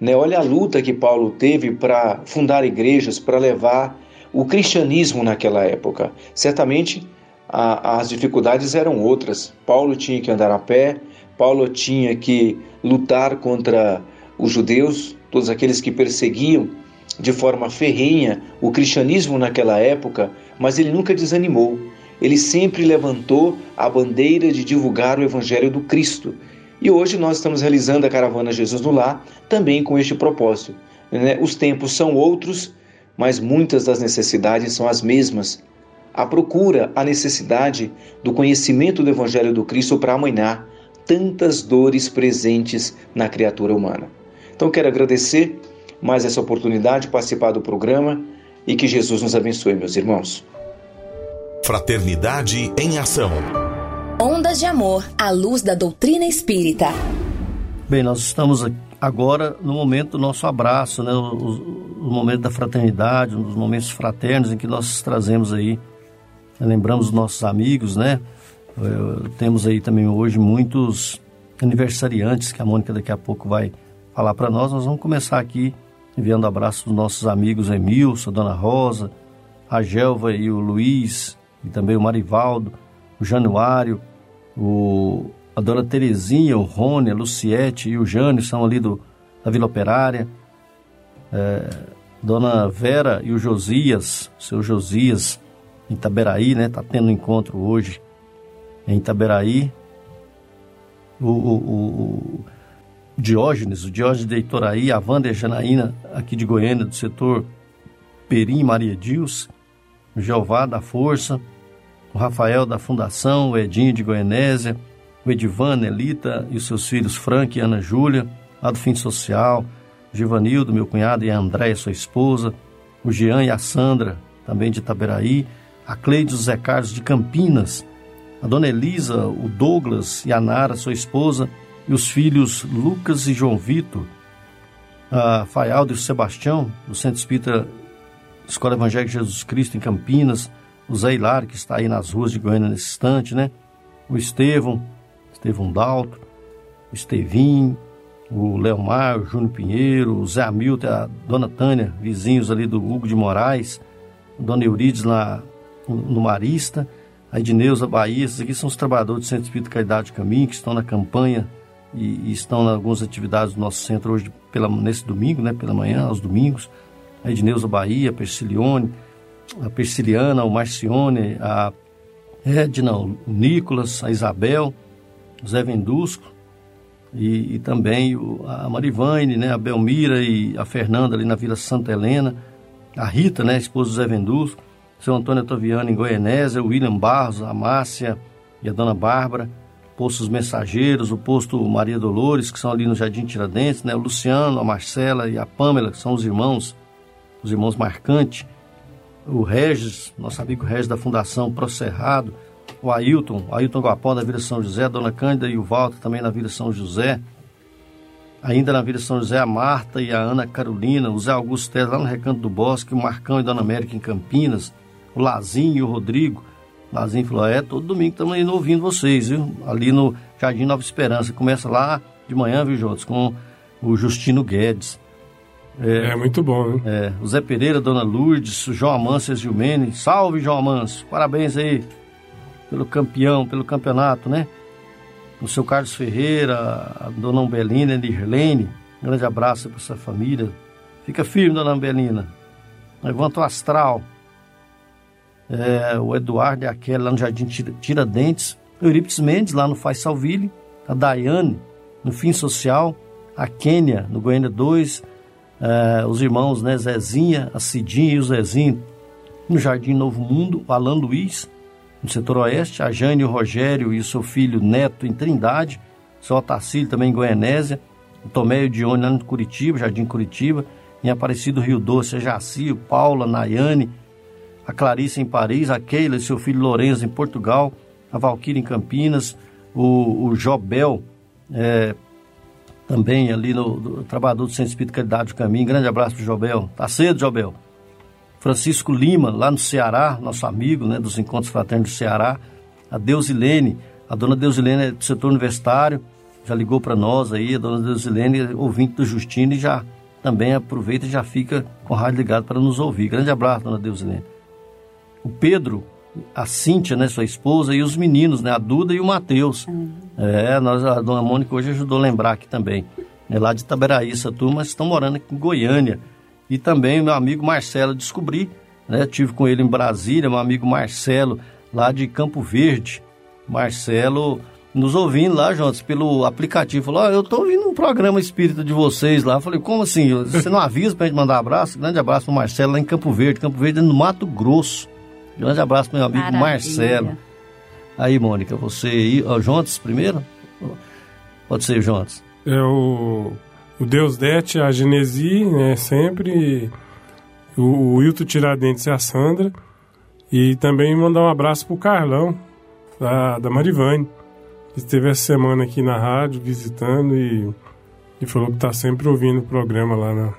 Né? Olha a luta que Paulo teve para fundar igrejas, para levar o cristianismo naquela época. Certamente a, as dificuldades eram outras. Paulo tinha que andar a pé, Paulo tinha que lutar contra os judeus, todos aqueles que perseguiam de forma ferrenha o cristianismo naquela época, mas ele nunca desanimou. Ele sempre levantou a bandeira de divulgar o evangelho do Cristo. E hoje nós estamos realizando a caravana Jesus no Lar também com este propósito. Né? Os tempos são outros, mas muitas das necessidades são as mesmas. A procura, a necessidade do conhecimento do evangelho do Cristo para amanhar tantas dores presentes na criatura humana. Então quero agradecer mais essa oportunidade de participar do programa e que Jesus nos abençoe, meus irmãos. Fraternidade em Ação. Ondas de Amor à luz da doutrina espírita. Bem, nós estamos agora no momento do nosso abraço, né? o, o, o momento da fraternidade, um dos momentos fraternos em que nós trazemos aí, lembramos os nossos amigos, né? Temos aí também hoje muitos aniversariantes que a Mônica daqui a pouco vai falar para nós. Nós vamos começar aqui enviando abraços dos nossos amigos Emilson, Dona Rosa, a Gelva e o Luiz, e também o Marivaldo, o Januário, o, a Dona Terezinha, o Rony, a Luciete e o Jânio são ali do, da Vila Operária. É, Dona Vera e o Josias, o seu Josias, em Itaberaí, né? Tá tendo um encontro hoje em Itaberaí. O, o, o, Diógenes, o Diógenes de Itoraí, a Wanda Janaína, aqui de Goiânia, do setor Perim Maria Dios, o Jeová da Força, o Rafael da Fundação, o Edinho de Goianésia, o Edivan, Elita e os seus filhos Frank e Ana Júlia, lá do Fim Social, o Givanildo, meu cunhado, e a Andréia, sua esposa, o Jean e a Sandra, também de Itaberaí, a Cleide e o Zé Carlos de Campinas, a dona Elisa, o Douglas e a Nara, sua esposa, e os filhos Lucas e João Vitor, a Faialdo e o Sebastião, do Centro Espírita Escola Evangélica Jesus Cristo em Campinas, o Zé Hilário, que está aí nas ruas de Goiânia nesse instante, né? O Estevão, Estevão Dalto, o Estevinho, o Leomar, o Júnior Pinheiro, o Zé Hamilton, a Dona Tânia, vizinhos ali do Hugo de Moraes, a Dona Eurides lá no Marista, a Edneuza Bahia, esses aqui são os trabalhadores do Centro Espírita Caridade Caminho, que estão na campanha e, e, estão em algumas atividades do nosso centro hoje, pela, nesse domingo, né, pela manhã, aos domingos. A Edneuza Bahia, a Persilione, a Persiliana, o Marcione, a Edna, o Nicolas, a Isabel, o Zé Vendusco e, e também o, a Marivane, né, a Belmira e a Fernanda ali na Vila Santa Helena, a Rita, né, esposa do Zé Vendusco, seu Antônio Otaviano em Goianésia, o William Barros, a Márcia e a Dona Bárbara, Postos Mensageiros, o posto Maria Dolores, que são ali no Jardim Tiradentes, né? o Luciano, a Marcela e a Pâmela, que são os irmãos, os irmãos Marcante, o Regis, nosso amigo Regis da Fundação Procerrado, o Ailton, o Ailton Guapó da Vila São José, a Dona Cândida e o Walter também na Vila São José, ainda na Vila São José, a Marta e a Ana Carolina, o Zé Augusto Teles lá no Recanto do Bosque, o Marcão e Dona América em Campinas, o Lazinho e o Rodrigo. O Lazinho falou: É, todo domingo estamos indo ouvindo vocês, viu? Ali no Jardim Nova Esperança. Começa lá de manhã, viu, Jotos? Com o Justino Guedes. É, é muito bom, né? É, o Zé Pereira, Dona Lourdes, o João Amâncio Gilmene. Salve, João Amâncio. Parabéns aí pelo campeão, pelo campeonato, né? O seu Carlos Ferreira, a Dona Umbelina, a Nirlene. Grande abraço para essa família. Fica firme, Dona Umbelina. Levanta o astral é, o Eduardo e a Kelly lá no Jardim Tiradentes, Eurípides Mendes lá no Faz Salville, a Daiane no Fim Social, a Quênia, no Goiânia 2, uh, os irmãos né, Zezinha, a Cidinha e o Zezinho, no Jardim Novo Mundo, o Alan Luiz, no setor oeste, a Jane o Rogério e o seu filho Neto em Trindade, o seu Otacílio também em Goianésia, o Tomé e o Dione lá no Curitiba, Jardim Curitiba, em Aparecido Rio Doce, a Jaci, o Paula, Nayane, a Clarice em Paris, a Keila e seu filho Lourenço em Portugal, a Valquíria em Campinas, o, o Jobel, é, também ali no, no trabalhador do Centro Espírito Caridade do Caminho. Grande abraço para o Jobel. Tá cedo, Jobel. Francisco Lima, lá no Ceará, nosso amigo né, dos Encontros Fraternos do Ceará. A Deusilene, a dona Deusilene é do setor universitário, já ligou para nós aí, a dona Deusilene, ouvinte do Justino, e já também aproveita e já fica com o rádio ligado para nos ouvir. Grande abraço, dona Deusilene. O Pedro, a Cíntia, né, sua esposa, e os meninos, né, a Duda e o Matheus. Uhum. É, nós, a dona Mônica hoje ajudou a lembrar aqui também. É lá de Itaberaí, essa turma, estão morando aqui em Goiânia. E também meu amigo Marcelo, descobri, né, tive com ele em Brasília, meu amigo Marcelo, lá de Campo Verde. Marcelo nos ouvindo lá, Jonas, pelo aplicativo. Falou, oh, eu tô ouvindo um programa espírita de vocês lá. Eu falei, como assim? Você não avisa pra gente mandar um abraço? Grande abraço pro Marcelo lá em Campo Verde. Campo Verde é no Mato Grosso. Grande abraço pro meu amigo Maravilha. Marcelo. Aí, Mônica, você aí. Ó, Jontes primeiro? Pode ser, Jontes. É o, o Deus Dete, a Genesi, né? Sempre. O, o Wilton Tiradentes e a Sandra. E também mandar um abraço pro Carlão, da, da Marivane. Que esteve essa semana aqui na rádio visitando e, e falou que tá sempre ouvindo o programa lá na,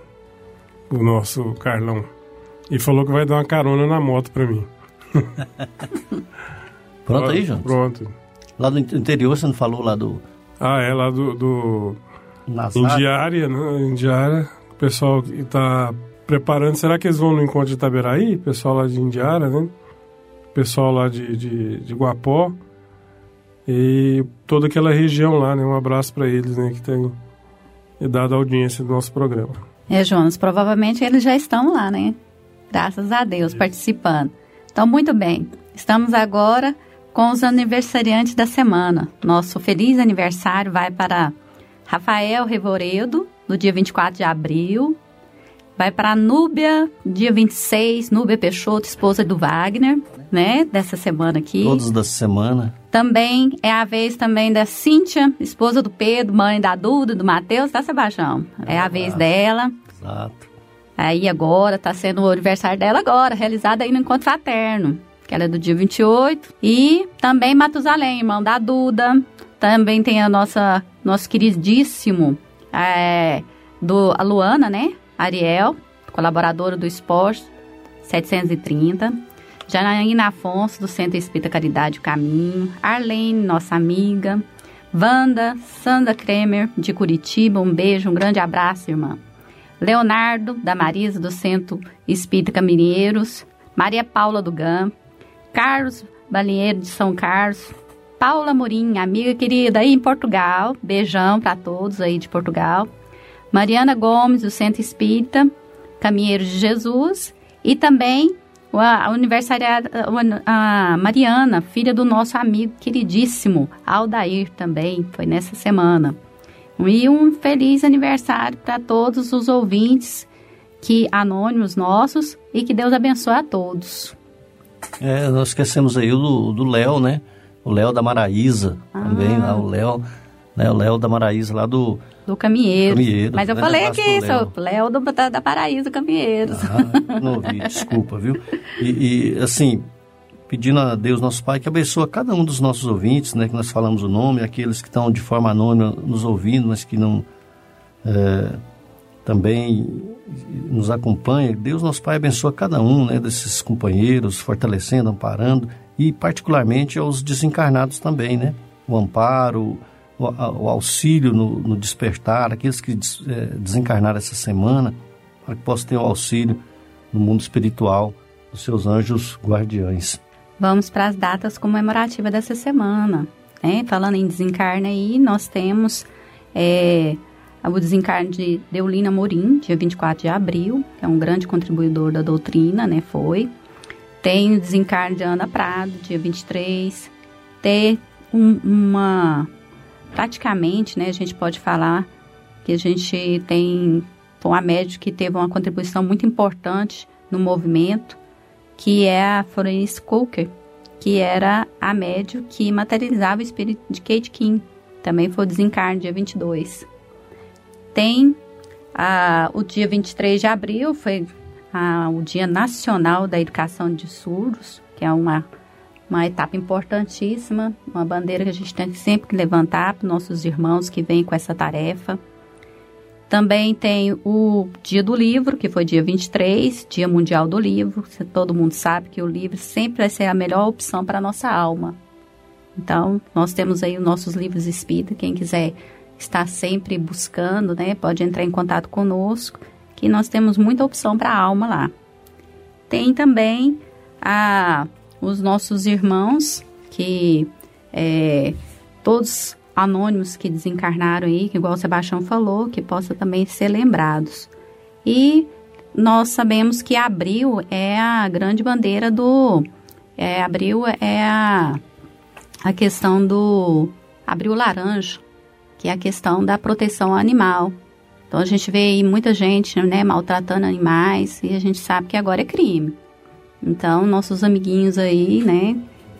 o nosso Carlão. E falou que vai dar uma carona na moto para mim. Pronto aí, João? Pronto. Lá do interior você não falou lá do. Ah, é, lá do. do... Indiária, né? Indiária. O pessoal que tá preparando. Será que eles vão no encontro de Itaberaí? Pessoal lá de Indiária, né? Pessoal lá de, de, de Guapó. E toda aquela região lá, né? Um abraço para eles, né? Que tem dado a audiência do nosso programa. É, Jonas, provavelmente eles já estão lá, né? Graças a Deus, participando. Então, muito bem. Estamos agora com os aniversariantes da semana. Nosso feliz aniversário vai para Rafael Revoredo, no dia 24 de abril. Vai para Núbia, dia 26, Núbia Peixoto, esposa do Wagner, né? Dessa semana aqui. Todos da semana. Também é a vez também da Cíntia, esposa do Pedro, mãe da Duda, do Matheus, tá, Sebastião? É, é a vez dela. Exato. Aí agora, tá sendo o aniversário dela agora, realizado aí no Encontro Fraterno, que ela é do dia 28. E também Matusalém, irmão da Duda. Também tem a nossa, nosso queridíssimo, é, do, a Luana, né? Ariel, colaboradora do Esporte 730. Janaína Afonso, do Centro Espírita Caridade o Caminho. Arlene, nossa amiga. Wanda, Sandra Kremer, de Curitiba. Um beijo, um grande abraço, irmã. Leonardo, da Marisa, do Centro Espírita Caminheiros, Maria Paula do GAM, Carlos Balinheiro de São Carlos, Paula Morim, amiga querida aí em Portugal, beijão para todos aí de Portugal, Mariana Gomes, do Centro Espírita Caminheiros de Jesus, e também a aniversariada, a Mariana, filha do nosso amigo queridíssimo Aldair também, foi nessa semana. E um feliz aniversário para todos os ouvintes que anônimos nossos e que Deus abençoe a todos. É, nós esquecemos aí o do Léo, né? O Léo da Maraísa ah. também, lá, o Léo, né? O Léo da Maraísa lá do do Caminheiro. Caminheiro Mas eu falei aqui, seu Léo do, da, da Paraíso Caminheiros. Ah, não ouvi, desculpa, viu? E, e, assim, pedindo a Deus, nosso Pai, que abençoe cada um dos nossos ouvintes, né, que nós falamos o nome, aqueles que estão de forma anônima nos ouvindo, mas que não é, também nos acompanham. Deus, nosso Pai, abençoe cada um né, desses companheiros, fortalecendo, amparando, e particularmente aos desencarnados também, né? O amparo, o, o auxílio no, no, despertar, aqueles que é, desencarnaram essa semana, para que possam ter o auxílio no mundo espiritual dos seus anjos guardiães. Vamos para as datas comemorativas dessa semana. Né? Falando em desencarne aí, nós temos é, o desencarne de Deulina Morim, dia 24 de abril, que é um grande contribuidor da doutrina, né? Foi. Tem o desencarne de Ana Prado, dia 23. Tem um, uma praticamente, né, a gente pode falar que a gente tem uma médica que teve uma contribuição muito importante no movimento, que é a Florence Coker, que era a médium que materializava o espírito de Kate King. Também foi o desencarne dia 22. Tem o dia 23 de abril, foi o Dia Nacional da Educação de Surdos, que é uma, uma etapa importantíssima, uma bandeira que a gente tem sempre que levantar para nossos irmãos que vêm com essa tarefa. Também tem o Dia do Livro, que foi dia 23, Dia Mundial do Livro. Todo mundo sabe que o livro sempre vai ser a melhor opção para a nossa alma. Então, nós temos aí os nossos livros espírita. Quem quiser estar sempre buscando, né, pode entrar em contato conosco, que nós temos muita opção para a alma lá. Tem também a, os nossos irmãos, que é, todos anônimos que desencarnaram aí, que igual o Sebastião falou, que possa também ser lembrados. E nós sabemos que abril é a grande bandeira do. É, abril é a, a questão do. Abril laranja, que é a questão da proteção animal. Então a gente vê aí muita gente né, maltratando animais e a gente sabe que agora é crime. Então, nossos amiguinhos aí, né,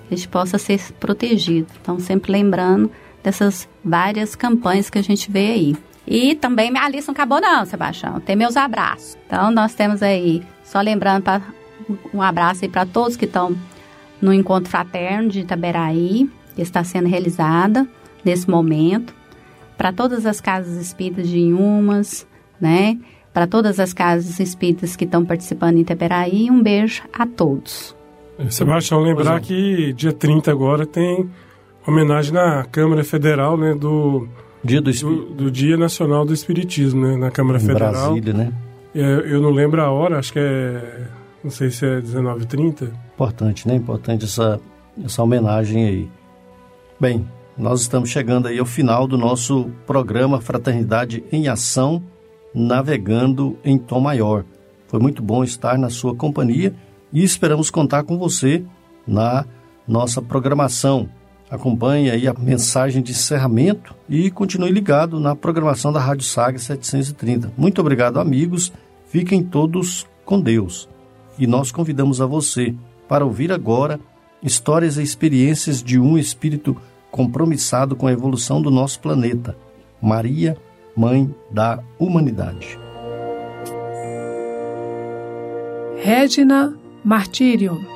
a gente possa ser protegido. Então, sempre lembrando dessas várias campanhas que a gente vê aí. E também minha lista não acabou não, Sebastião. Tem meus abraços. Então nós temos aí, só lembrando para um abraço aí para todos que estão no encontro fraterno de Itaberaí, que está sendo realizada nesse momento, para todas as casas espíritas de Inhumas, né? Para todas as casas espíritas que estão participando em Itaberaí, um beijo a todos. Sebastião, lembrar que dia 30 agora tem homenagem na Câmara Federal, né, do Dia do, do, do Dia Nacional do Espiritismo, né, na Câmara em Federal. Brasília, né? É, eu não lembro a hora, acho que é, não sei se é 19h30. Importante, né? Importante essa, essa homenagem aí. Bem, nós estamos chegando aí ao final do nosso programa Fraternidade em Ação, navegando em Tom Maior. Foi muito bom estar na sua companhia e esperamos contar com você na nossa programação. Acompanhe aí a mensagem de encerramento e continue ligado na programação da Rádio Saga 730. Muito obrigado, amigos. Fiquem todos com Deus. E nós convidamos a você para ouvir agora histórias e experiências de um espírito compromissado com a evolução do nosso planeta. Maria, Mãe da Humanidade. Regina Martírio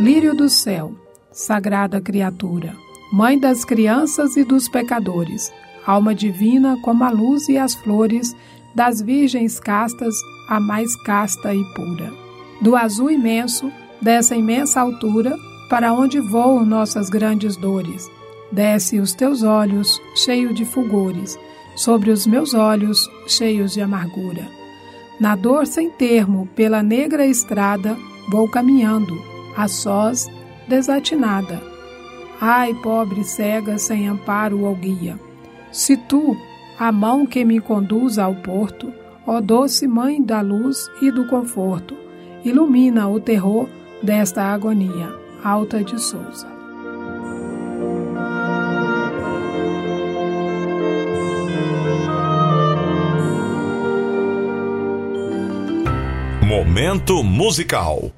Lírio do céu, sagrada criatura, mãe das crianças e dos pecadores, alma divina como a luz e as flores, das virgens castas, a mais casta e pura. Do azul imenso, dessa imensa altura, para onde voam nossas grandes dores, desce os teus olhos, cheio de fulgores, sobre os meus olhos, cheios de amargura. Na dor sem termo, pela negra estrada, vou caminhando, a sós, desatinada. Ai, pobre cega, sem amparo ou guia. Se tu, a mão que me conduz ao porto, ó doce mãe da luz e do conforto, ilumina o terror desta agonia. Alta de Souza. Momento musical.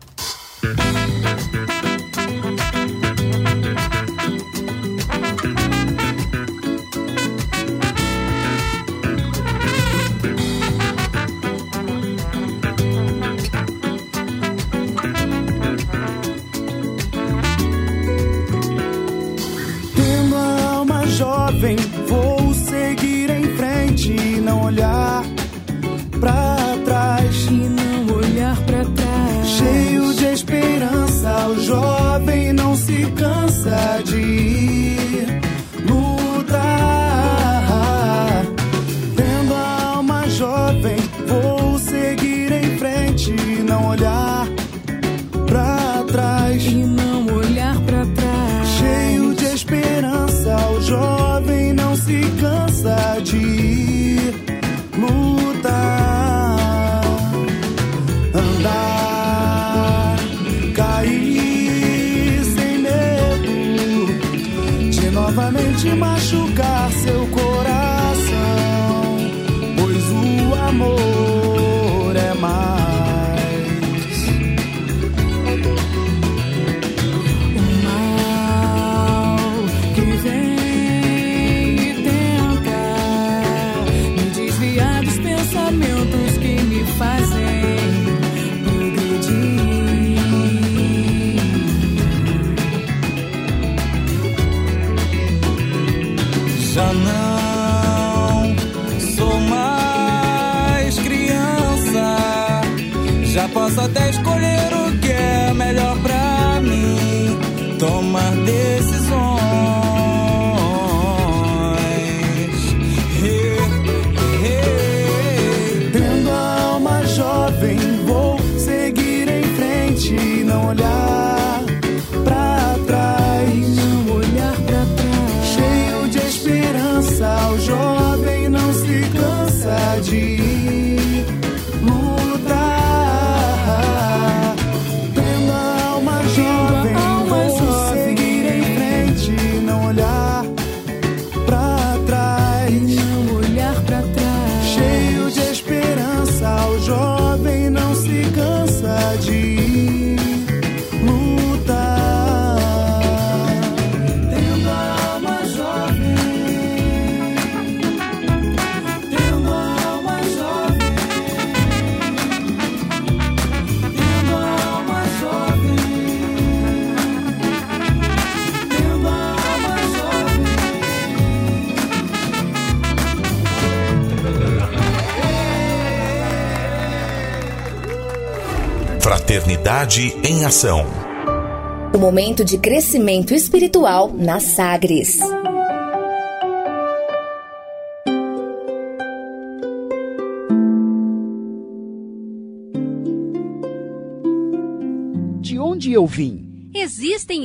Tomar decisões. Fraternidade em Ação. O momento de crescimento espiritual na Sagres. De onde eu vim? Existem